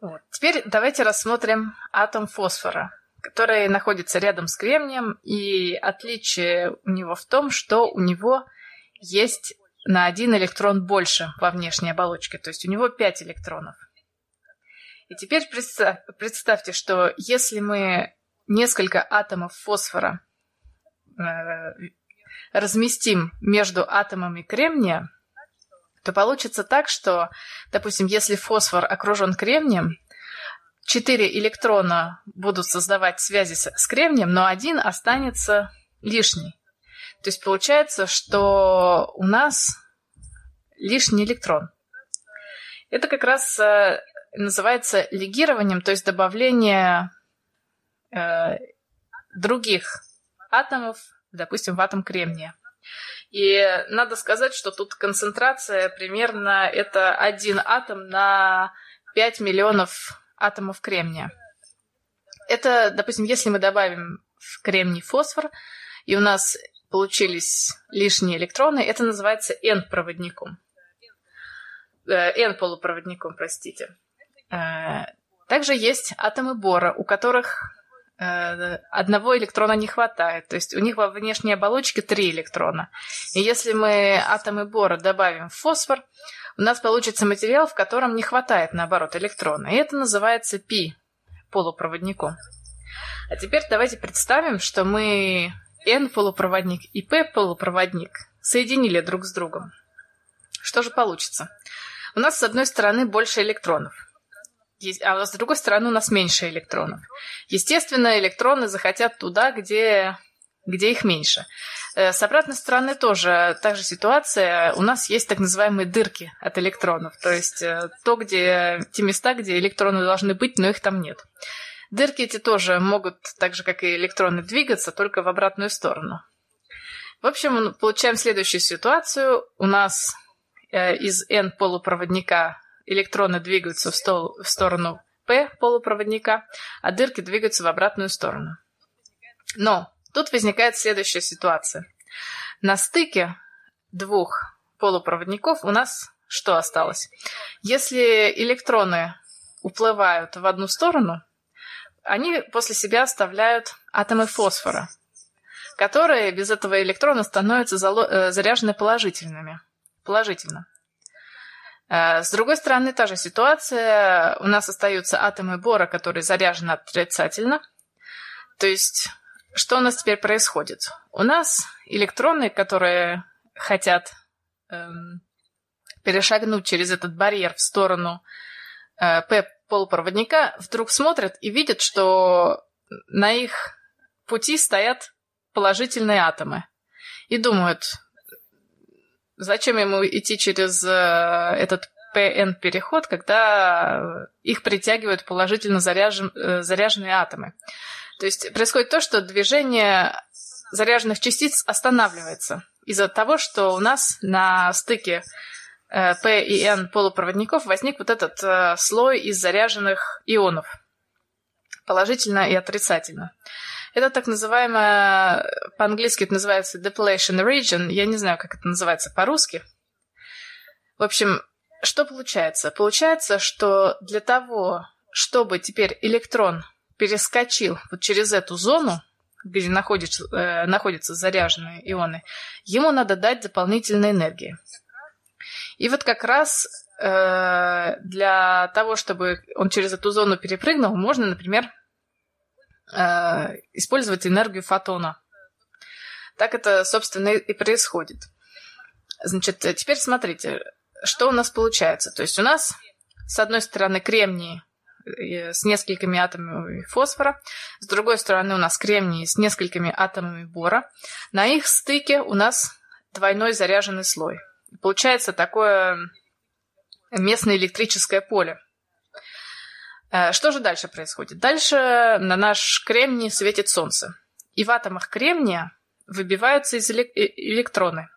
Вот. Теперь давайте рассмотрим атом фосфора который находится рядом с кремнием, и отличие у него в том, что у него есть на один электрон больше во внешней оболочке, то есть у него 5 электронов. И теперь представьте, что если мы несколько атомов фосфора разместим между атомами кремния, то получится так, что, допустим, если фосфор окружен кремнием, четыре электрона будут создавать связи с кремнием, но один останется лишний. То есть получается, что у нас лишний электрон. Это как раз э, называется легированием, то есть добавление э, других атомов, допустим, в атом кремния. И надо сказать, что тут концентрация примерно это один атом на 5 миллионов атомов кремния. Это, допустим, если мы добавим в кремний фосфор, и у нас получились лишние электроны, это называется N-проводником. Э, N-полупроводником, простите. Э, также есть атомы бора, у которых одного электрона не хватает. То есть у них во внешней оболочке три электрона. И если мы атомы бора добавим в фосфор, у нас получится материал, в котором не хватает, наоборот, электрона. И это называется π полупроводником. А теперь давайте представим, что мы N-полупроводник и P-полупроводник соединили друг с другом. Что же получится? У нас с одной стороны больше электронов, а с другой стороны у нас меньше электронов. Естественно, электроны захотят туда, где, где их меньше. Э, с обратной стороны тоже та же ситуация. У нас есть так называемые дырки от электронов, то есть э, то, где, те места, где электроны должны быть, но их там нет. Дырки эти тоже могут, так же как и электроны, двигаться, только в обратную сторону. В общем, получаем следующую ситуацию. У нас э, из N полупроводника электроны двигаются в, стол, в сторону P полупроводника, а дырки двигаются в обратную сторону. Но тут возникает следующая ситуация. На стыке двух полупроводников у нас что осталось? Если электроны уплывают в одну сторону, они после себя оставляют атомы фосфора, которые без этого электрона становятся э, заряжены положительными. Положительно. Э, с другой стороны, та же ситуация. У нас остаются атомы бора, которые заряжены отрицательно. То есть, что у нас теперь происходит? У нас электроны, которые хотят эм, перешагнуть через этот барьер в сторону э, полупроводника вдруг смотрят и видят, что на их пути стоят положительные атомы. И думают, зачем ему идти через э, этот PN-переход, когда их притягивают положительно заряжен, э, заряженные атомы. То есть происходит то, что движение заряженных частиц останавливается из-за того, что у нас на стыке э, и N полупроводников возник вот этот слой из заряженных ионов. Положительно и отрицательно. Это так называемое, по-английски это называется depletion region, я не знаю, как это называется по-русски. В общем, что получается? Получается, что для того, чтобы теперь электрон перескочил вот через эту зону, где находится, э, находятся заряженные ионы, ему надо дать дополнительной энергии. И вот как раз э, для того, чтобы он через эту зону перепрыгнул, можно, например, э, использовать энергию фотона. Так это, собственно, и происходит. Значит, теперь смотрите, что у нас получается. То есть у нас, с одной стороны, кремний э, с несколькими атомами фосфора, с другой стороны у нас кремний с несколькими атомами бора. На их стыке у нас двойной заряженный слой – Получается такое местное электрическое поле. Э, что же дальше происходит? Дальше на наш кремний светит солнце. И в атомах кремния выбиваются из э, электроны.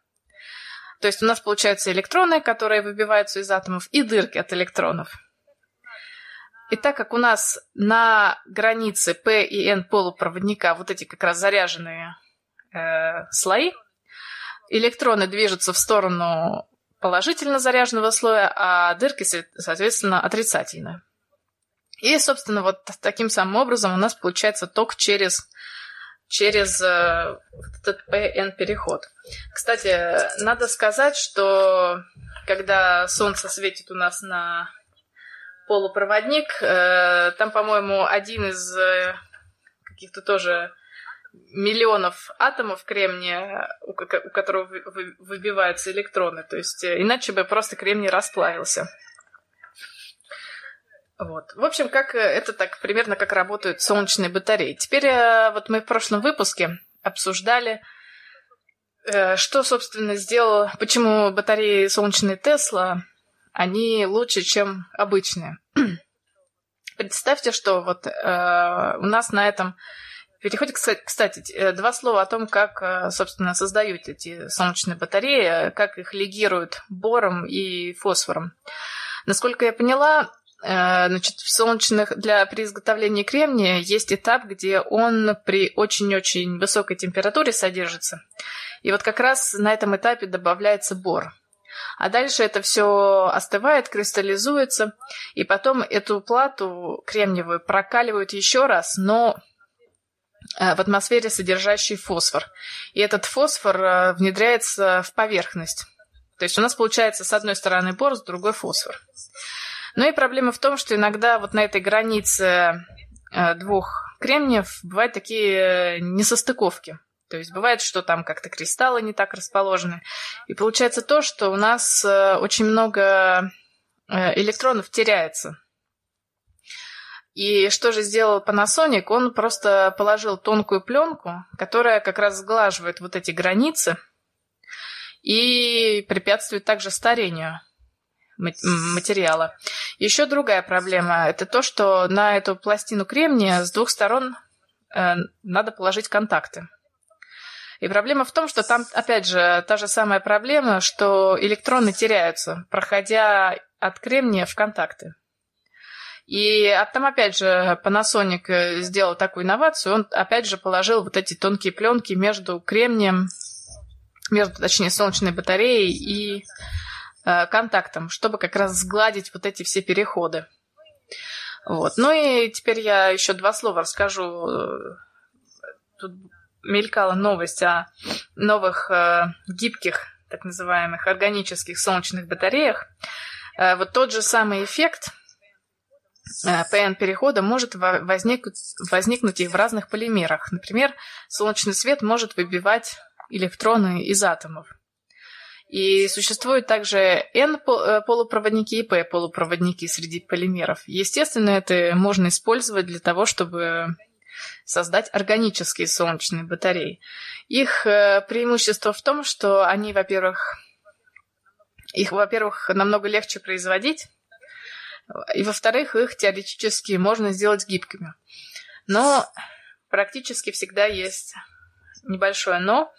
То есть у нас получаются электроны, которые выбиваются из атомов, и дырки от электронов. И так как у нас на границе P и N полупроводника вот эти как раз заряженные э, слои, электроны движутся в сторону положительно заряженного слоя, а дырки, соответственно, отрицательно. И, собственно, вот таким самым образом у нас получается ток через, через э, этот PN-переход. Кстати, надо сказать, что когда солнце светит у нас на полупроводник, э, там, по-моему, один из э, каких-то тоже миллионов атомов кремния, у, у которого вы, выбиваются электроны. То есть э, иначе бы просто кремний расплавился. Вот. В общем, как э, это так примерно как работают солнечные батареи. Теперь э, вот мы в прошлом выпуске обсуждали, что, собственно, сделал, почему батареи солнечные Тесла, они лучше, чем обычные. <clears throat> Представьте, что вот э, у нас на этом Переходит, кстати, э, два слова о том, как, э, собственно, создают эти солнечные батареи, как их легируют бором и фосфором. Насколько я поняла, Э, значит, в солнечных для при изготовлении кремния есть этап, где он при очень-очень высокой температуре содержится. И вот как раз на этом этапе добавляется бор. А дальше это все остывает, кристаллизуется, и потом эту плату кремниевую прокаливают еще раз, но э, в атмосфере содержащий фосфор. И этот фосфор э, внедряется в поверхность. То есть у нас получается с одной стороны бор, с другой фосфор. Ну и проблема в том, что иногда вот на этой границе э, двух кремниев бывают такие э, несостыковки. То есть бывает, что там как-то кристаллы не так расположены. И получается то, что у нас э, очень много электронов теряется. И что же сделал Panasonic? Он просто положил тонкую пленку, которая как раз сглаживает вот эти границы и препятствует также старению материала. Еще другая проблема – это то, что на эту пластину кремния с двух сторон э, надо положить контакты. И проблема в том, что там, опять же, та же самая проблема, что электроны теряются, проходя от кремния в контакты. И а там, опять же, Panasonic э, сделал такую инновацию, он, опять же, положил вот эти тонкие пленки между кремнием, между, точнее, солнечной батареей и Э, контактом, чтобы как раз сгладить вот эти все переходы. Вот. Ну и теперь я еще два слова расскажу. Тут мелькала новость о новых э, гибких, так называемых, органических солнечных батареях. Э, вот тот же самый эффект ПН-перехода может возникнуть, возникнуть и в разных полимерах. Например, солнечный свет может выбивать электроны из атомов. И существуют также N-полупроводники и P-полупроводники среди полимеров. Естественно, это можно использовать для того, чтобы создать органические солнечные батареи. Их э, преимущество в том, что они, во-первых, их, во-первых, намного легче производить, и, во-вторых, их теоретически можно сделать гибкими. Но практически всегда есть небольшое «но»,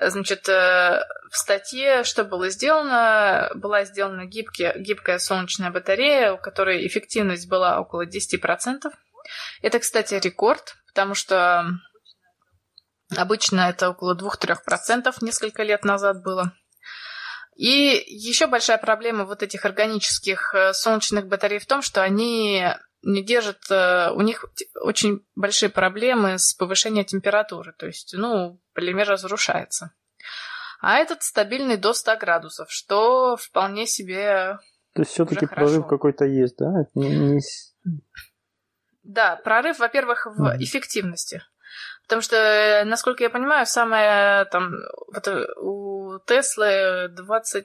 Значит, э, в статье что было сделано? Была сделана гибкие, гибкая солнечная батарея, у которой эффективность была около 10%. Это, кстати, рекорд, потому что обычно это около 2-3% несколько лет назад было. И еще большая проблема вот этих органических э, солнечных батарей в том, что они не держат, э, у них очень большие проблемы с повышением температуры, то есть, ну, полимер разрушается. А этот стабильный до 100 градусов, что вполне себе То есть все-таки прорыв какой-то есть, да? Не, не... Да, прорыв, во-первых, в mm. эффективности. Потому что, насколько я понимаю, самое там вот э, у Теслы 20,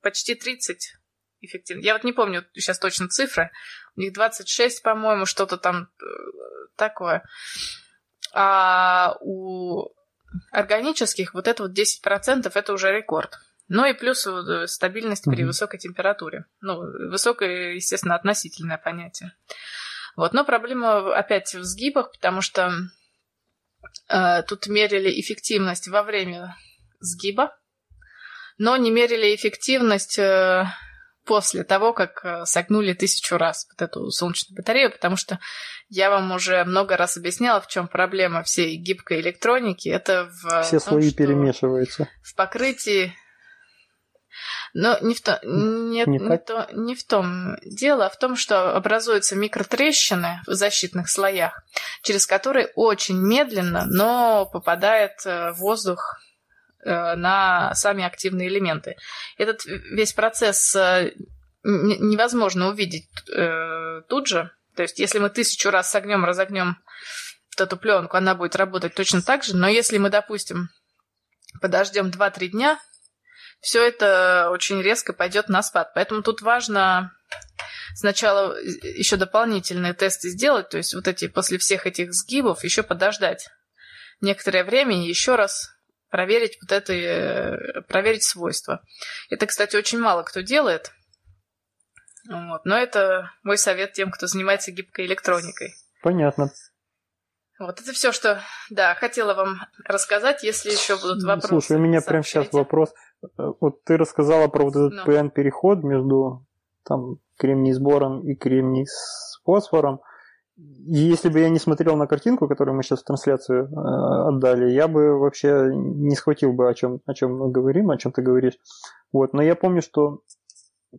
почти 30 эффективно. Я вот не помню сейчас точно цифры. У них 26, по-моему, что-то там э, такое. А у органических вот это вот 10% это уже рекорд. Ну и плюс э, стабильность при высокой температуре. Ну, высокое, естественно, относительное понятие. Вот, но проблема опять в сгибах, потому что э, тут мерили эффективность во время сгиба, но не мерили эффективность э, после того, как э, согнули тысячу раз вот эту солнечную батарею, потому что я вам уже много раз объясняла, в чем проблема всей гибкой электроники. Это в Все том, слои перемешиваются. В покрытии но не в, то, не, не, не, то, не в том дело, а в том, что образуются микротрещины в защитных слоях, через которые очень медленно, но попадает э, воздух Э, на сами активные элементы. Этот весь процесс э, невозможно увидеть э, тут же. То есть, если мы тысячу раз согнем, разогнем эту пленку, она будет работать точно так же. Но если мы, допустим, подождем 2-3 дня, все это очень резко пойдет на спад. Поэтому тут важно сначала еще дополнительные тесты сделать, то есть вот эти после всех этих сгибов еще подождать некоторое время и еще раз проверить вот это, э, проверить свойства. Это, кстати, очень мало кто делает. Вот. Но это мой совет тем, кто занимается гибкой электроникой. Понятно. Вот это все, что, да, хотела вам рассказать, если еще будут вопросы. Слушай, у меня прямо сейчас вопрос. Э, вот ты рассказала про вот этот ну. PN-переход между там кремний с бором и кремний с фосфором. И если бы я не смотрел на картинку, которую мы сейчас в трансляцию э, отдали, я бы вообще не схватил бы, о чем, о чем мы говорим, о чем ты говоришь. Вот. Но я помню, что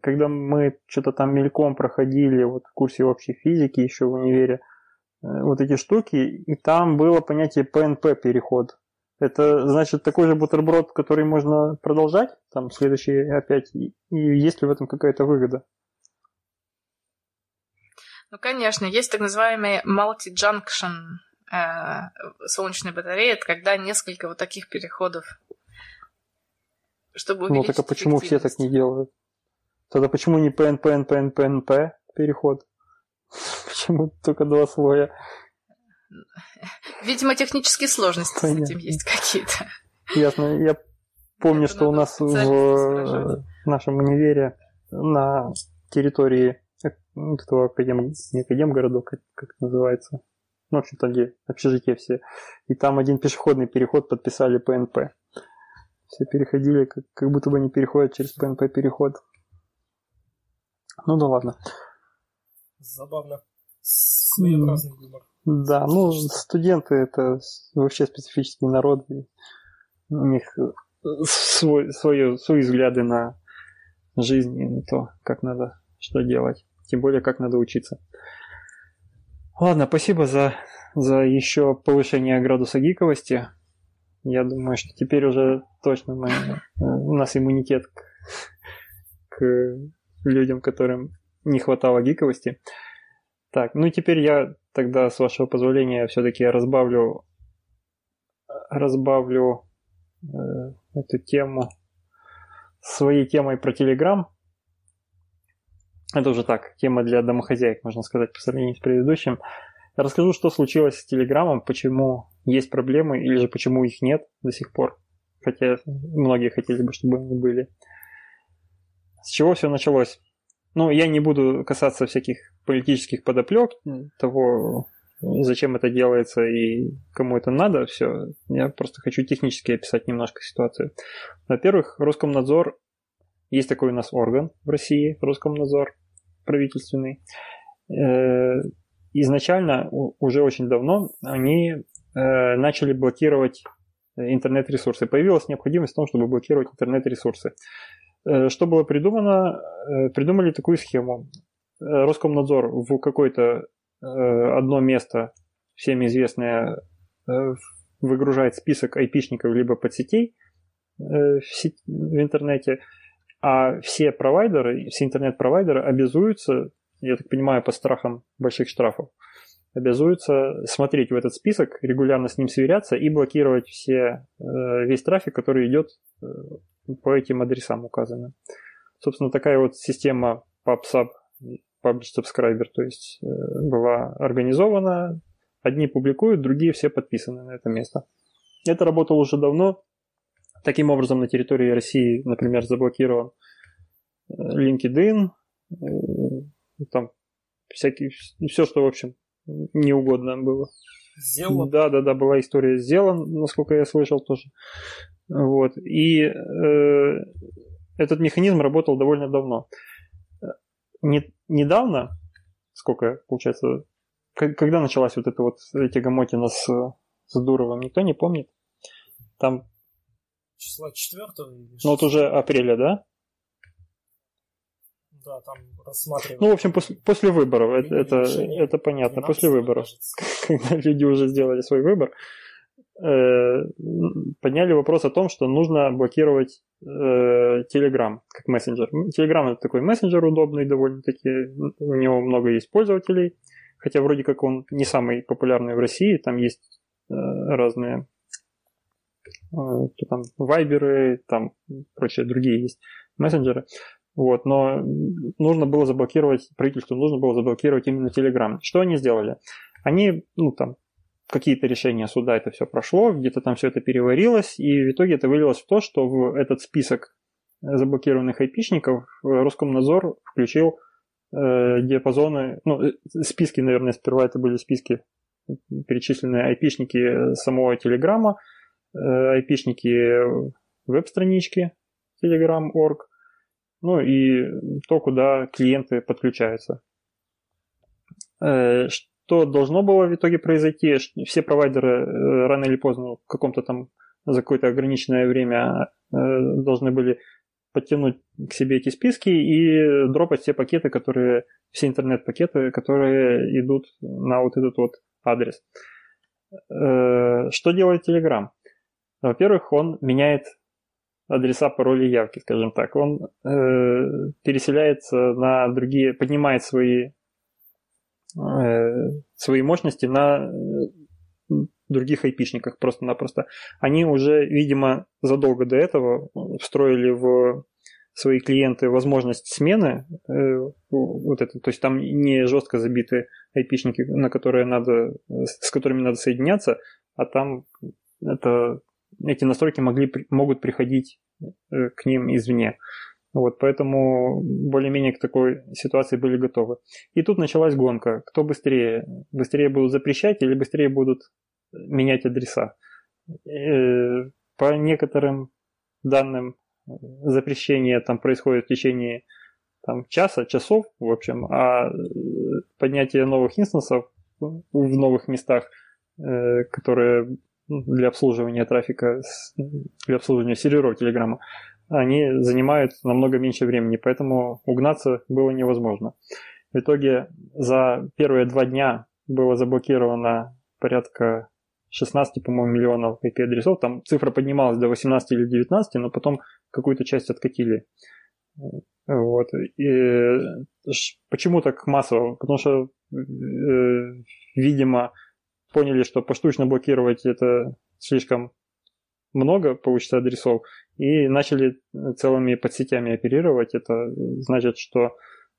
когда мы что-то там мельком проходили вот в курсе общей физики еще в универе, э, вот эти штуки, и там было понятие ПНП переход. Это значит такой же бутерброд, который можно продолжать, там следующий опять, и есть ли в этом какая-то выгода? Ну, конечно, есть так называемый multi-junction э, солнечной батареи, это когда несколько вот таких переходов, чтобы Ну, так а почему все так не делают? Тогда почему не PNP, NP, NP, переход? <laughs> Почему только два слоя? Видимо, технические сложности Понятно. с этим есть какие-то. Ясно. Я помню, Это что у нас в нашем универе на территории этого академ, не академгородок, как, как это называется, ну, в общем, там, где общежитие все, и там один пешеходный переход подписали ПНП. Все переходили, как, как будто бы они переходят через ПНП переход. Ну да ладно. Забавно. Своеобразный юмор. Да, ну студенты это вообще специфический народ. У них свой, свое, свои взгляды на жизнь и на то, как надо что делать. Тем более, как надо учиться. Ладно, спасибо за, за еще повышение градуса гиковости. Я думаю, что теперь уже точно мы, у нас иммунитет к, к людям, которым не хватало гиковости. Так, ну теперь я тогда, с вашего позволения, все-таки разбавлю, разбавлю э, эту тему своей темой про Телеграм. Это уже так, тема для домохозяек, можно сказать, по сравнению с предыдущим. расскажу, что случилось с Телеграмом, почему есть проблемы или же почему их нет до сих пор. Хотя многие хотели бы, чтобы они были. С чего все началось? Ну, я не буду касаться всяких политических подоплек, того, зачем это делается и кому это надо, все. Я просто хочу технически описать немножко ситуацию. Во-первых, Роскомнадзор, есть такой у нас орган в России, Роскомнадзор правительственный. Э, изначально, уже очень давно, они э, начали блокировать интернет-ресурсы. Появилась необходимость в том, чтобы блокировать интернет-ресурсы. Э, что было придумано? Э, придумали такую схему. Э, Роскомнадзор в какое-то одно место, всем известное, выгружает список айпишников либо подсетей в, сеть, в интернете, а все провайдеры, все интернет-провайдеры обязуются, я так понимаю, по страхам больших штрафов, обязуются смотреть в этот список, регулярно с ним сверяться и блокировать все, весь трафик, который идет по этим адресам указаны. Собственно, такая вот система PubSub, Publish Subscriber, то есть э, была организована. Одни публикуют, другие все подписаны на это место. Это работало уже давно. Таким образом, на территории России, например, заблокирован э, LinkedIn, э, там всякие, все, что, в общем, неугодно было. Сделано? Да, да, да, была история сделана, насколько я слышал тоже. Вот. И э, этот механизм работал довольно давно. Не, недавно, сколько, получается, когда началась вот эта вот тягомотина с, с Дуровым, никто не помнит. Там... Числа 4 Ну вот уже апреля, да? Да, там рассматривают. Ну, в общем, после, после выборов, это, это, это понятно, после выборов, <laughs> когда люди уже сделали свой выбор, Э, подняли вопрос о том, что нужно блокировать э, Telegram как мессенджер. Telegram это такой мессенджер удобный довольно-таки, у него много есть пользователей, хотя вроде как он не самый популярный в России, там есть э, разные там вайберы, там прочие другие есть мессенджеры. Вот, но нужно было заблокировать, правительству нужно было заблокировать именно Telegram. Что они сделали? Они, ну, там, какие-то решения суда это все прошло, где-то там все это переварилось, и в итоге это вылилось в то, что в этот список заблокированных айпишников Роскомнадзор включил э, диапазоны, ну, э, списки, наверное, сперва это были списки перечисленные айпишники самого Телеграма, э, айпишники веб-странички Telegram.org, ну и то, куда клиенты подключаются. Э, что должно было в итоге произойти? Все провайдеры э, рано или поздно в каком-то там за какое-то ограниченное время э, должны были подтянуть к себе эти списки и дропать все пакеты, которые, все интернет-пакеты, которые идут на вот этот вот адрес. Что делает Telegram? Во-первых, он меняет адреса, пароли, явки, скажем так. Он э, переселяется на другие, поднимает свои, э, свои мощности на других айпишниках просто-напросто. Они уже, видимо, задолго до этого встроили в свои клиенты возможность смены э, вот это, то есть там не жестко забиты айпишники, на которые надо, с которыми надо соединяться, а там это эти настройки могли, могут приходить э, к ним извне. Вот, поэтому более-менее к такой ситуации были готовы. И тут началась гонка. Кто быстрее? Быстрее будут запрещать или быстрее будут менять адреса? Э, по некоторым данным запрещение там происходит в течение там, часа, часов, в общем, а поднятие новых инстансов в новых местах, э, которые для обслуживания трафика, для обслуживания серверов Телеграма, они занимают намного меньше времени, поэтому угнаться было невозможно. В итоге за первые два дня было заблокировано порядка 16, по-моему, миллионов IP-адресов. Там цифра поднималась до 18 или 19, но потом какую-то часть откатили. Вот. И почему так массово? Потому что, э, видимо, поняли, что поштучно блокировать это слишком много получится адресов, и начали целыми подсетями оперировать. Это значит, что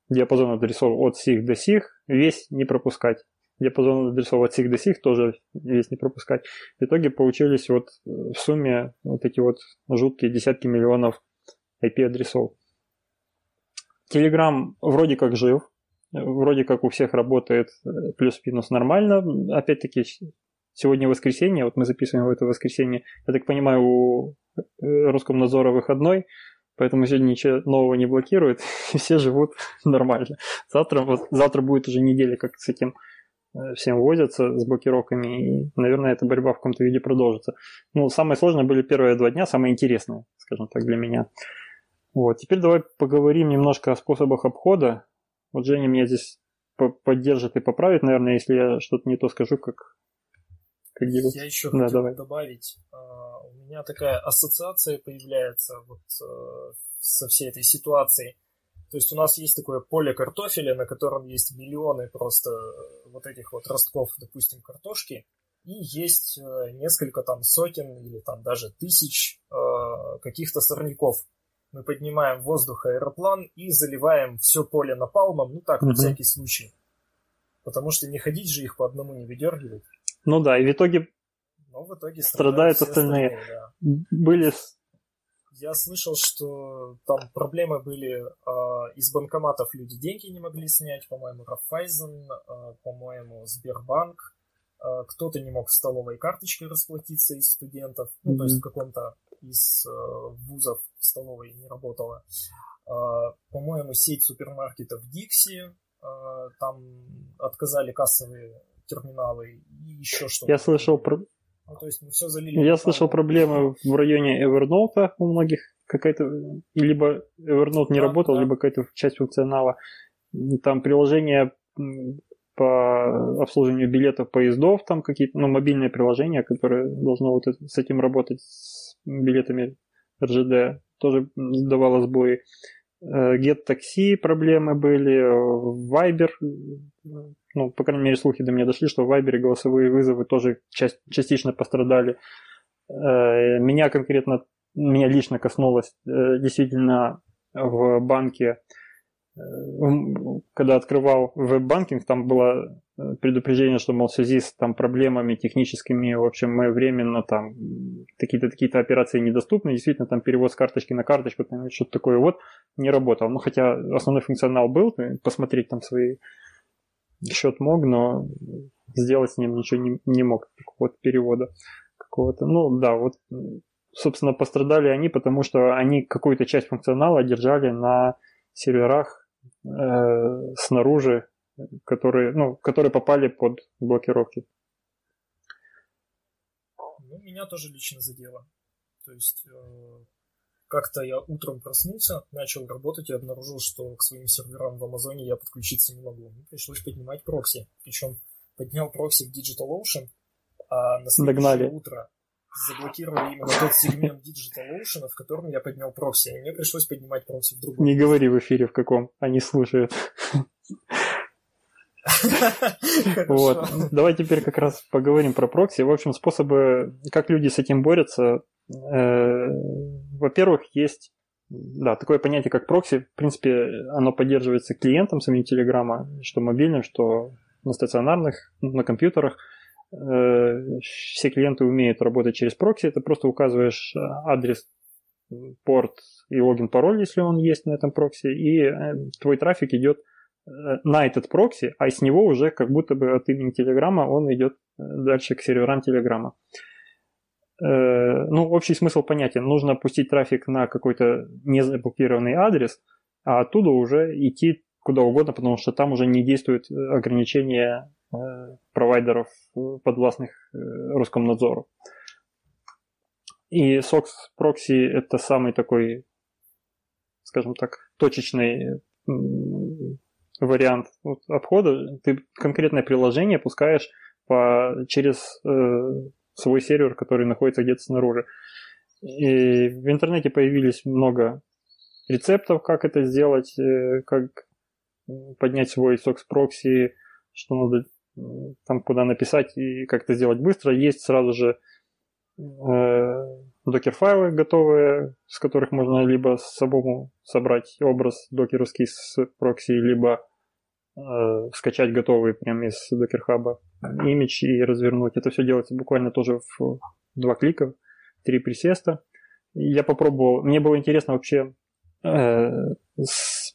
диапазон адресов от сих до сих весь не пропускать. Диапазон адресов от сих до сих тоже весь не пропускать. В итоге получились вот в сумме вот эти вот жуткие десятки миллионов IP-адресов. Telegram вроде как жив, вроде как у всех работает э, плюс-минус нормально. Опять-таки, сегодня воскресенье, вот мы записываем в это воскресенье. Я так понимаю, у э, Роскомнадзора выходной, поэтому сегодня ничего нового не блокирует, <laughs> и все живут <laughs> нормально. Завтра, вот, завтра будет уже неделя, как с этим э, всем возятся, с блокировками, и, наверное, эта борьба в каком-то виде продолжится. Ну, самые сложные были первые два дня, самые интересные, скажем так, для меня. Вот, теперь давай поговорим немножко о способах обхода вот Женя меня здесь поддержит и поправит, наверное, если я что-то не то скажу, как, как делать. Я еще да, хотел давай. добавить. А, у меня такая ассоциация появляется вот э, со всей этой ситуацией. То есть у нас есть такое поле картофеля, на котором есть миллионы просто э, вот этих вот ростков, допустим, картошки, и есть э, несколько там сотен или там даже тысяч каких-то сорняков мы поднимаем в воздух аэроплан и заливаем все поле напалмом, ну так, на всякий случай. Потому что не ходить же их по одному не выдергивать. Ну да, и в итоге, Но в итоге страдают, страдают остальные. остальные да. Были... Я слышал, что там проблемы были э, из банкоматов люди деньги не могли снять, по-моему, Рафайзен, э, по-моему, Сбербанк. Э, кто-то не мог в столовой карточкой расплатиться из студентов, ну, mm-hmm. то есть в каком-то из э, вузов в столовой не работала. Э, по-моему, сеть супермаркетов Dixie, э, там отказали кассовые терминалы и еще что-то. Я слышал про... Ну, то есть мы все залили. Я слышал проблемы в районе Evernote у многих какая-то либо Evernote не да, работал, да. либо какая-то часть функционала. Там приложение по обслуживанию билетов поездов, там какие-то, ну, мобильные приложения, которые должно вот с этим работать, билетами РЖД, тоже давало сбои. Э, Get Taxi проблемы были, Viber, ну, по крайней мере, слухи до меня дошли, что в Viber голосовые вызовы тоже часть, частично пострадали. Э, меня конкретно, меня лично коснулось э, действительно в банке когда открывал веб-банкинг, там было э, предупреждение, что, мол, в связи с там, проблемами техническими, в общем, мы временно там какие-то такие операции недоступны, действительно, там перевод с карточки на карточку, там, что-то такое вот, не работал. Ну, хотя основной функционал был, посмотреть там свои счет мог, но сделать с ним ничего не, не мог, вот перевода какого-то. Ну, да, вот собственно, пострадали они, потому что они какую-то часть функционала держали на серверах э, снаружи, которые, ну, которые попали под блокировки. Ну, меня тоже лично задело. То есть э, как-то я утром проснулся, начал работать и обнаружил, что к своим серверам в Амазоне я подключиться не могу. Мне пришлось поднимать прокси. Причем поднял прокси в DigitalOcean, а на следующее Догнали. утро заблокировали именно тот сегмент DigitalOcean, в котором я поднял прокси. И мне пришлось поднимать прокси в другом. Не говори в эфире в каком, они слушают. Вот. Давай теперь как раз поговорим про прокси. В общем, способы, как люди с этим борются. Э, во-первых, есть да, такое понятие, как прокси. В принципе, оно поддерживается клиентом самим Телеграма, что мобильным, что на стационарных, на компьютерах. Э, все клиенты умеют работать через прокси. Это просто указываешь адрес, порт и логин, пароль, если он есть на этом прокси, и э, твой трафик идет Э, на этот прокси, а с него уже как будто бы от имени Телеграма он идет э, дальше к серверам Телеграма. Э, ну, общий смысл понятен. Нужно пустить трафик на какой-то незаблокированный адрес, а оттуда уже идти куда угодно, потому что там уже не действуют ограничения провайдеров подвластных Роскомнадзору. И SOX прокси это самый такой, скажем так, точечный вариант обхода. Ты конкретное приложение пускаешь по, через э, свой сервер, который находится где-то снаружи. И в интернете появились много рецептов, как это сделать, э, как поднять свой SOX прокси, что надо там куда написать и как это сделать быстро. Есть сразу же э, докер-файлы готовые, с которых можно либо самому собрать образ докеровский с прокси, либо э, скачать готовый прямо из Docker Hub а image и развернуть. Это все делается буквально тоже в два клика, три присеста. Я попробовал, мне было интересно вообще э,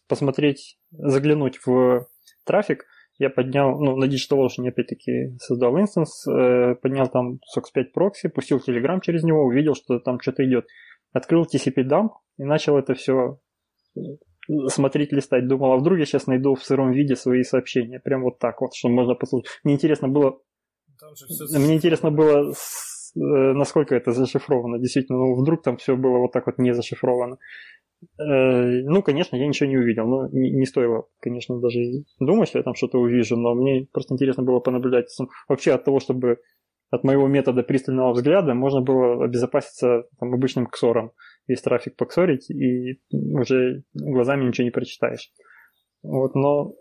посмотреть, заглянуть в трафик, я поднял, ну, на DigitalOcean опять-таки создал instance, э, поднял там SOCKS5 прокси, пустил Telegram через него, увидел, что там что-то идет. Открыл tcpdump и начал это все э, смотреть, листать. Думал, а вдруг я сейчас найду в сыром виде свои сообщения. Прям вот так вот, что можно послушать. Мне интересно было... Мне интересно было, э, насколько это зашифровано. Действительно, ну, вдруг там все было вот так вот не зашифровано. Э, ну, конечно, я ничего не увидел. но не, не стоило, конечно, даже думать, что я там что-то увижу, но мне просто интересно было понаблюдать. Вообще от того, чтобы от моего метода пристального взгляда можно было обезопаситься там, обычным ксором. Весь трафик поксорить, и уже глазами ничего не прочитаешь. Вот, но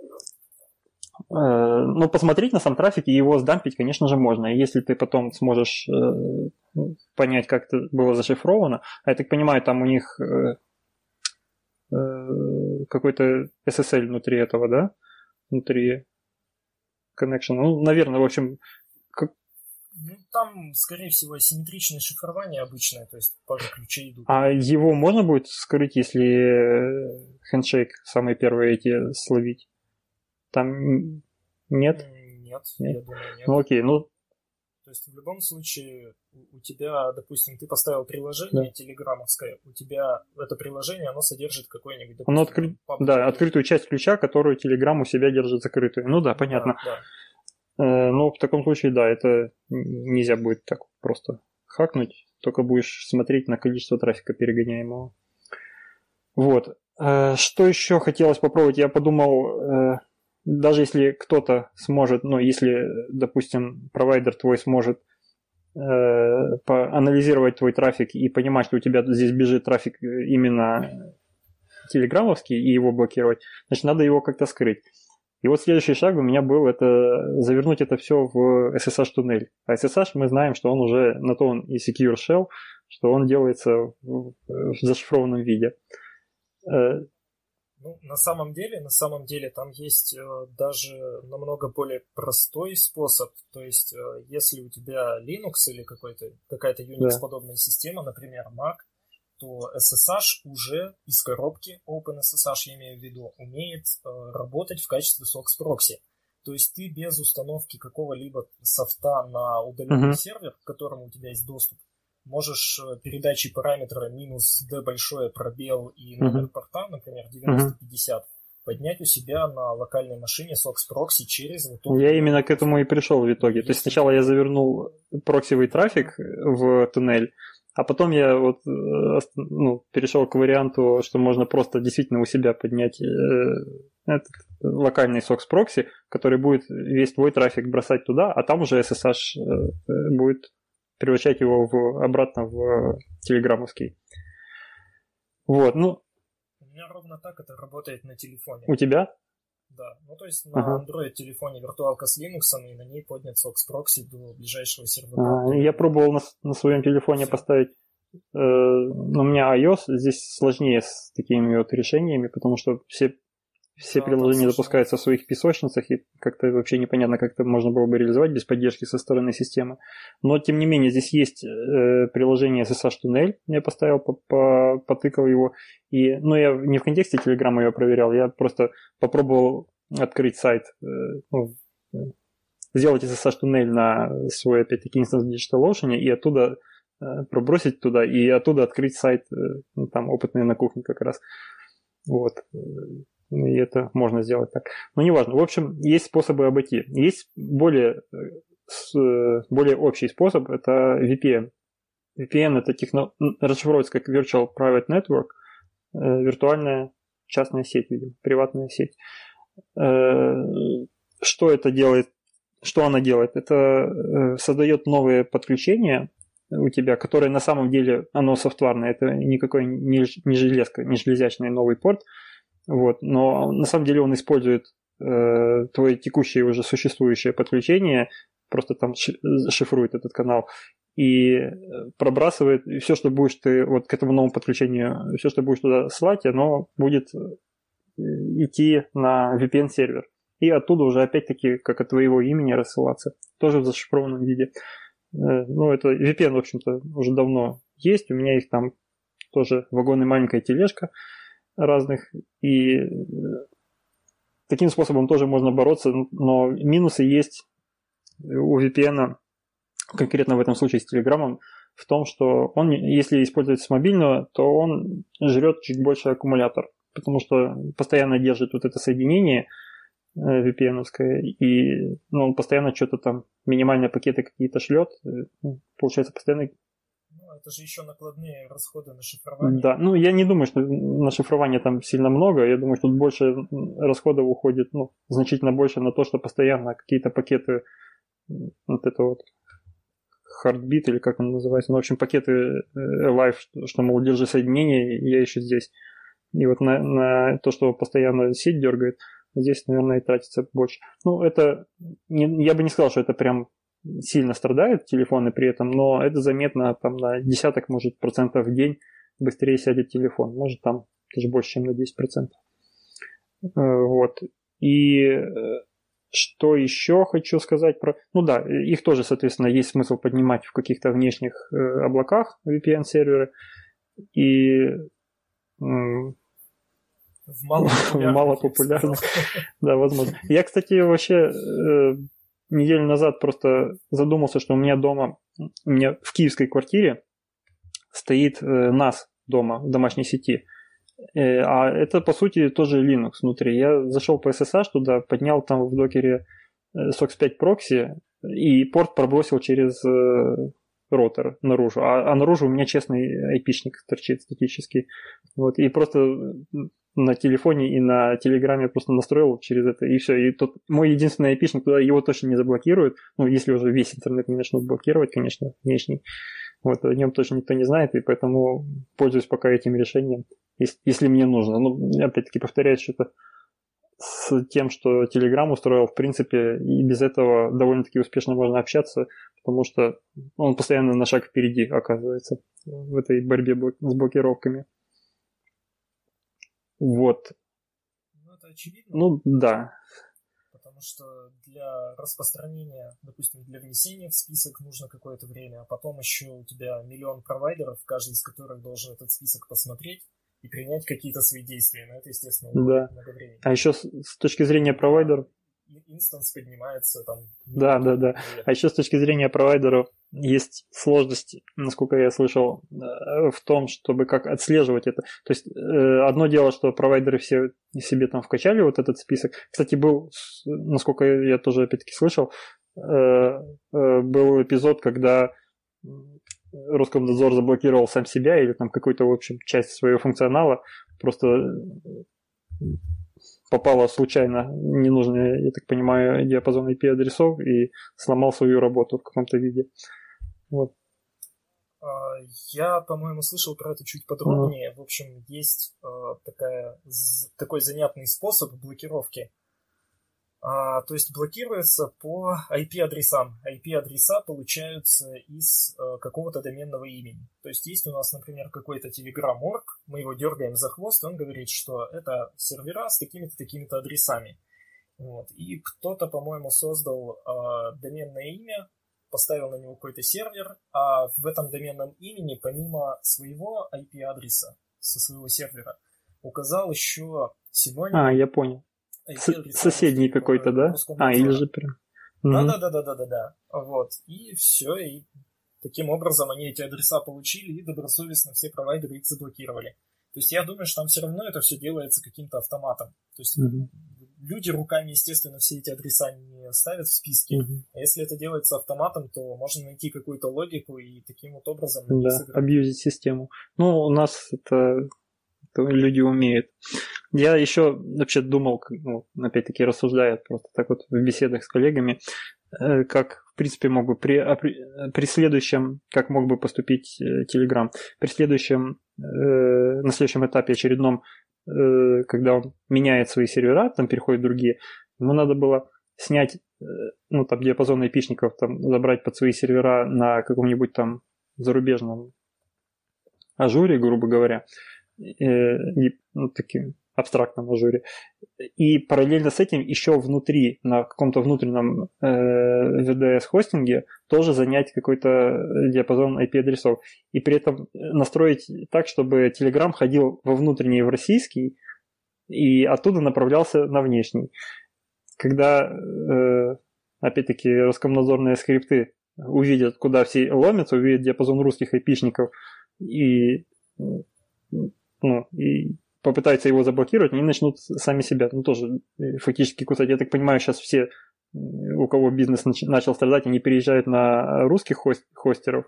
э, но посмотреть на сам трафик и его сдампить, конечно же, можно. И если ты потом сможешь э, понять, как это было зашифровано, а я так понимаю, там у них какой-то SSL внутри этого, да? Внутри connection. Ну, наверное, в общем, как... Ну, там, скорее всего, асимметричное шифрование обычное, то есть пары ключей идут. А его можно будет скрыть, если хендшейк самые первые эти словить? Там нет? Нет, нет. я думаю, нет. Ну окей, ну то есть в любом случае у тебя, допустим, ты поставил приложение да. телеграммовское, у тебя это приложение, оно содержит какой-нибудь... Допустим, оно откры... Да, открытую часть ключа, которую Telegram у себя держит закрытую. Ну да, понятно. Да, да. Э, ну, в таком случае, да, это нельзя будет так просто хакнуть, только будешь смотреть на количество трафика перегоняемого. Вот. Э, что еще хотелось попробовать? Я подумал, э, даже если кто-то сможет, ну, если, допустим, провайдер твой сможет э, анализировать твой трафик и понимать, что у тебя здесь бежит трафик именно телеграммовский и его блокировать, значит, надо его как-то скрыть. И вот следующий шаг у меня был это завернуть это все в SSH туннель. А SSH мы знаем, что он уже на то он и secure shell, что он делается в, в зашифрованном виде. Ну, на самом деле, на самом деле там есть э, даже намного более простой способ. То есть, э, если у тебя Linux или какой-то, какая-то Unix-подобная да. система, например, Mac, то SSH уже из коробки, OpenSSH я имею в виду, умеет э, работать в качестве SOX прокси. То есть ты без установки какого-либо софта на удаленный uh-huh. сервер, к которому у тебя есть доступ, можешь э, передачей параметра минус d большое пробел и номер uh-huh. порта, например, 9050, uh-huh. поднять у себя на локальной машине SOX прокси через... Вот я именно к этому и пришел в итоге. То есть сначала я завернул проксивый трафик в туннель, а потом я вот э, ну, перешел к варианту, что можно просто действительно у себя поднять э, этот локальный SOX прокси, который будет весь твой трафик бросать туда, а там уже SSH э, будет превращать его в, обратно в телеграммовский. Вот, ну... У меня ровно так это работает на телефоне. У тебя? Да, ну то есть на ага. Android телефоне виртуалка с Linux, и на ней поднят SOX прокси до ближайшего сервера. А, я пробовал на, на своем телефоне Все. поставить, э, но у меня iOS, здесь сложнее с такими вот решениями, потому что все все да, приложения запускаются в своих песочницах, и как-то вообще непонятно, как это можно было бы реализовать без поддержки со стороны системы. Но, тем не менее, здесь есть э, приложение SSH Tunnel, я поставил, по -по потыкал его. И, ну, я не в контексте Телеграма его проверял, я просто попробовал открыть сайт, э, ну, сделать SSH Tunnel на свой, опять-таки, инстанс DigitalOcean, и оттуда э, пробросить туда, и оттуда открыть сайт, э, ну, там, опытные на кухне как раз. Вот и это можно сделать так. Но неважно. В общем, есть способы обойти. Есть более, э, более общий способ, это VPN. VPN это техно... расшифровывается как Virtual Private Network, э, виртуальная частная сеть, видимо, приватная сеть. Э, что это делает? Что она делает? Это создает новые подключения у тебя, которые на самом деле, оно софтварное, это никакой не железка, не железячный новый порт, вот. Но на самом деле он использует э, твое текущее уже существующее подключение, просто там шифрует этот канал и пробрасывает и все, что будешь ты вот к этому новому подключению, все, что будешь туда слать, оно будет э, идти на VPN-сервер. И оттуда уже опять-таки, как от твоего имени, рассылаться. Тоже в зашифрованном виде. Э, ну, это VPN, в общем-то, уже давно есть. У меня их там тоже вагон и маленькая тележка разных, и э, таким способом тоже можно бороться, но минусы есть у VPN, конкретно в этом случае с Телеграмом, в том, что он, если использовать с мобильного, то он жрет чуть больше аккумулятор, потому что постоянно держит вот это соединение э, vpn и ну, он постоянно что-то там, минимальные пакеты какие-то шлет, э, ну, получается, постоянно это же еще накладные расходы на шифрование. Да, ну я не думаю, что на шифрование там сильно много. Я думаю, что тут больше расходов уходит, ну, значительно больше на то, что постоянно какие-то пакеты, вот это вот Heartbeat или как он называется, ну, в общем, пакеты э, Live, что, мол, держи соединение, я еще здесь. И вот на, на то, что постоянно сеть дергает, здесь, наверное, и тратится больше. Ну, это, не, я бы не сказал, что это прям сильно страдают телефоны при этом, но это заметно там на десяток, может, процентов в день быстрее сядет телефон. Может, там даже больше, чем на 10 процентов. Э, вот. И э, что еще хочу сказать про... Ну да, их тоже, соответственно, есть смысл поднимать в каких-то внешних э, облаках VPN-серверы. И в малопопулярных. Мало да, возможно. Я, кстати, вообще неделю назад просто задумался, что у меня дома, у меня в киевской квартире стоит э, NAS дома в домашней сети. Э, а это, по сути, тоже Linux внутри. Я зашел по SSH туда, поднял там в докере э, SOX 5 прокси и порт пробросил через э, ротор наружу. А, а наружу у меня честный айпишник торчит статический. Вот, и просто на телефоне и на телеграме просто настроил через это, и все. И тот мой единственный айпишник туда его точно не заблокирует. Ну, если уже весь интернет не начнут блокировать, конечно, внешний. Вот, о нем точно никто не знает, и поэтому пользуюсь пока этим решением, если, если мне нужно. Ну, опять-таки повторяюсь, что-то с тем, что Telegram устроил, в принципе, и без этого довольно-таки успешно можно общаться, потому что он постоянно на шаг впереди оказывается в этой борьбе с блокировками. Вот. Ну, это очевидно. Ну, да. Потому что для распространения, допустим, для внесения в список нужно какое-то время, а потом еще у тебя миллион провайдеров, каждый из которых должен этот список посмотреть и принять какие-то свои действия. Но это, естественно, да. много времени. А еще с, с точки зрения провайдеров, инстанс поднимается там. Да, да, да. А еще с точки зрения провайдеров есть сложность, насколько я слышал, э, в том, чтобы как отслеживать это. То есть э, одно дело, что провайдеры все себе там вкачали вот этот список. Кстати, был, насколько я тоже опять-таки слышал, был эпизод, когда Роскомнадзор заблокировал сам себя или там какую-то, в общем, часть своего функционала, просто попала случайно ненужный, я так понимаю, диапазон IP-адресов и сломал свою работу в каком-то виде. Вот. А, я, по-моему, слышал про это чуть подробнее. Mm. В общем, есть э, такая, такой занятный способ блокировки а, то есть блокируется по IP-адресам. IP-адреса получаются из а, какого-то доменного имени. То есть есть у нас, например, какой-то Telegram.org, мы его дергаем за хвост, и он говорит, что это сервера с такими-то такими-то адресами. Вот. И кто-то, по-моему, создал а, доменное имя, поставил на него какой-то сервер, а в этом доменном имени, помимо своего IP-адреса со своего сервера, указал еще синоним. А, я понял соседний какой-то, да? А, или же прям. Да, да, да, да, да, да, да. Вот. И все, и таким образом они эти адреса получили и добросовестно все провайдеры их заблокировали. То есть я думаю, что там все равно это все делается каким-то автоматом. То есть люди руками, естественно, все эти адреса не ставят в списке. mm А если это делается автоматом, то можно найти какую-то логику и таким вот образом... Да, абьюзить систему. Ну, у нас это люди умеют. Я еще вообще думал, ну, опять-таки рассуждая просто так вот в беседах с коллегами, э, как в принципе мог бы при, при следующем, как мог бы поступить э, Telegram, при следующем, э, на следующем этапе очередном, когда он меняет свои сервера, там переходят другие, ему надо было снять, ну, там, диапазон айпишников, там, забрать под свои сервера на каком-нибудь там зарубежном ажуре, грубо говоря, не, ну, таким абстрактном ажуре. И параллельно с этим еще внутри, на каком-то внутреннем э, VDS-хостинге тоже занять какой-то диапазон IP-адресов. И при этом настроить так, чтобы Telegram ходил во внутренний в российский, и оттуда направлялся на внешний. Когда, э, опять-таки, Роскомнадзорные скрипты увидят, куда все ломятся, увидят диапазон русских айпишников и ну, и попытаются его заблокировать, они начнут сами себя, ну, тоже э, фактически кусать. Я так понимаю, сейчас все, у кого бизнес начал страдать, они переезжают на русских хост хостеров,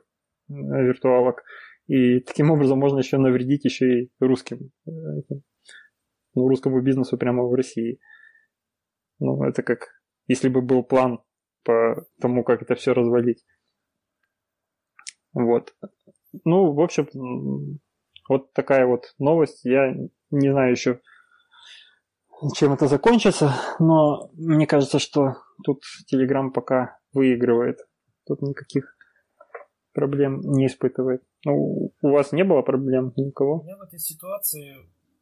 виртуалок, и таким образом можно еще навредить еще и русским, э, ну, русскому бизнесу прямо в России. Ну, это как, если бы был план по тому, как это все развалить. Вот. Ну, в общем, вот такая вот новость. Я не знаю еще, чем это закончится, но мне кажется, что тут Telegram пока выигрывает. Тут никаких проблем не испытывает. Ну, у вас не было проблем никого? Меня в этой ситуации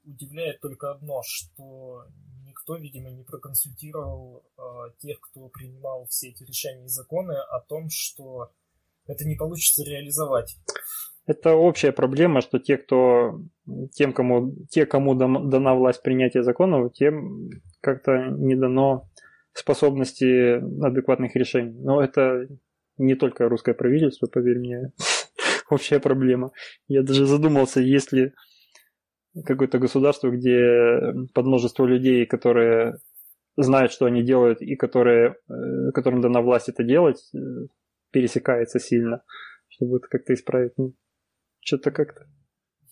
удивляет только одно, что никто, видимо, не проконсультировал э, тех, кто принимал все эти решения и законы о том, что это не получится реализовать это общая проблема, что те, кто, тем, кому, те, кому дана власть принятия законов, тем как-то не дано способности адекватных решений. Но это не только русское правительство, поверь мне, <laughs> общая проблема. Я даже задумался, есть ли какое-то государство, где под множество людей, которые знают, что они делают, и которые, э, которым дана власть это делать, э, пересекается сильно, чтобы это как-то исправить. Ну, что-то как-то.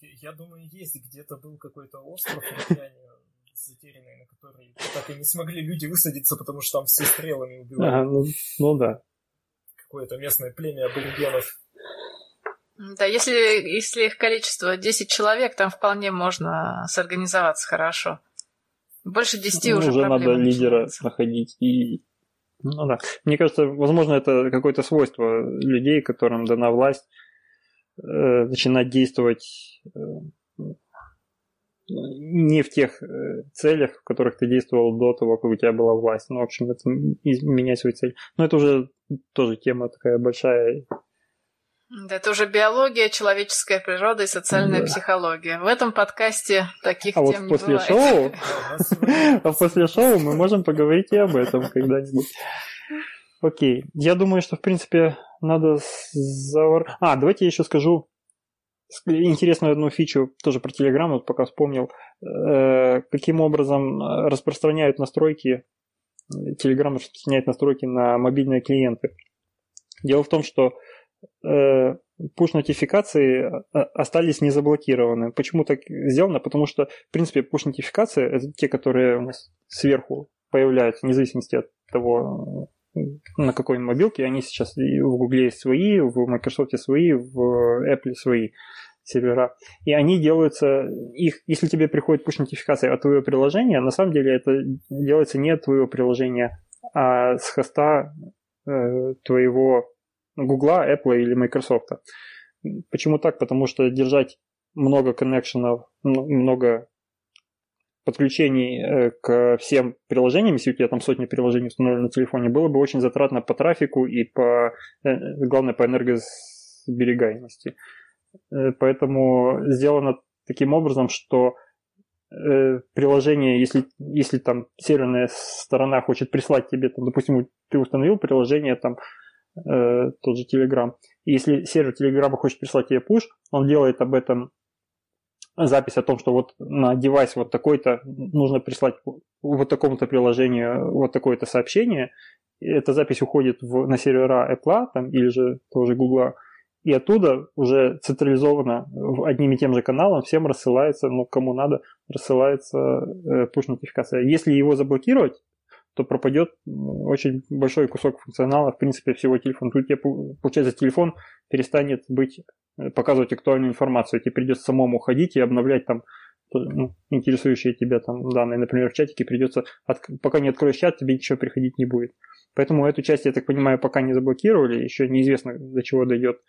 Я, я думаю, есть где-то был какой-то остров в океане затерянный, на который так и не смогли люди высадиться, потому что там все стрелами убивали. Ага, ну, ну да. Какое-то местное племя аборигенов. Да, если, если их количество 10 человек, там вполне можно сорганизоваться хорошо. Больше 10 ну, уже, уже надо лидера находить. И... Ну да. Мне кажется, возможно, это какое-то свойство людей, которым дана власть Э, начинать действовать э, не в тех э, целях, в которых ты действовал до того, как у тебя была власть. Ну, в общем, это менять свою цель. Но это уже тоже тема такая большая. Да, это уже биология, человеческая природа и социальная да. психология. В этом подкасте таких а тем вот после не шоу, <laughs> <laughs> а после шоу мы можем поговорить и об этом когда-нибудь. Окей, я думаю, что в принципе надо завар... А, давайте я еще скажу интересную одну фичу тоже про Telegram, вот пока вспомнил, э, каким образом распространяют настройки, Telegram распространяет настройки на мобильные клиенты. Дело в том, что э, push-нотификации остались не заблокированы. Почему так сделано? Потому что, в принципе, push-нотификации, это те, которые у нас сверху появляются, вне зависимости от того, на какой мобилке, они сейчас в Google есть свои, в Microsoft свои, в Apple свои сервера. И они делаются, их, если тебе приходит push-нотификация от твоего приложения, на самом деле это делается не от твоего приложения, а с хоста э, твоего Google, Apple или Microsoft. Почему так? Потому что держать много коннекшенов, много подключений э, к всем приложениям, если у тебя там сотни приложений установлены на телефоне, было бы очень затратно по трафику и по, э, главное, по энергосберегаемости. Э, поэтому сделано таким образом, что приложение, если, если там серверная сторона хочет прислать тебе, там, допустим, ты установил приложение, там, тот же Telegram, и если сервер Telegram хочет прислать тебе push, он делает об этом запись о том, что вот на девайс вот такой-то нужно прислать вот такому-то приложению вот такое-то сообщение. Эта запись уходит в, на сервера Apple там, или же тоже Google, и оттуда уже централизованно одним и тем же каналом всем рассылается, ну, кому надо, рассылается э, push-нотификация. Если его заблокировать, то пропадет очень большой кусок функционала, в принципе, всего телефона. Тут тебе, получается, телефон перестанет быть, э, показывать актуальную информацию. Тебе придется самому ходить и обновлять там ну, интересующие тебя там данные, например, в чатике придется, от, пока не откроешь чат, тебе ничего приходить не будет. Поэтому эту часть, я так понимаю, пока не заблокировали, еще неизвестно, до чего дойдет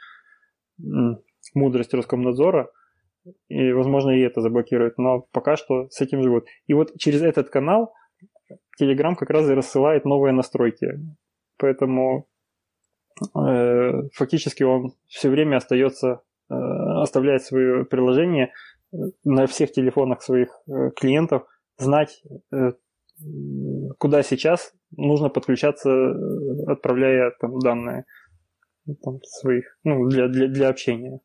мудрость Роскомнадзора, и, возможно, и это заблокируют, но пока что с этим живут. И вот через этот канал Telegram как раз и рассылает новые настройки. Поэтому э, фактически он все время остается, э, оставляет свое приложение э, на всех телефонах своих э, клиентов, знать, э, куда сейчас нужно подключаться, э, отправляя там данные там, своих, ну, для, для, для общения.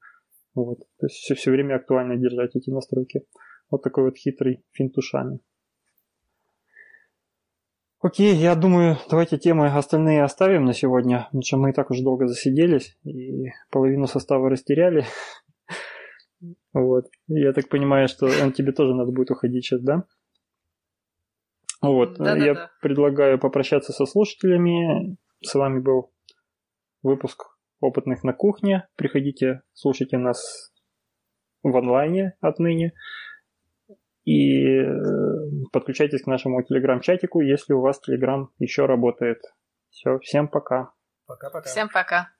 Вот. То есть все, все время актуально держать эти настройки. Вот такой вот хитрый финт ушами. Окей, я думаю, давайте темы остальные оставим на сегодня, потому что мы и так уже долго засиделись и половину состава растеряли. <laughs> Вот. Я так понимаю, что тебе тоже надо будет уходить сейчас, да? Вот. Да, я да, предлагаю попрощаться со слушателями. С вами был выпуск опытных на кухне. Приходите, слушайте нас в онлайне отныне. И э, подключайтесь к нашему телеграм-чатику, если у вас телеграм еще работает. Все, всем пока. Пока-пока. Всем пока.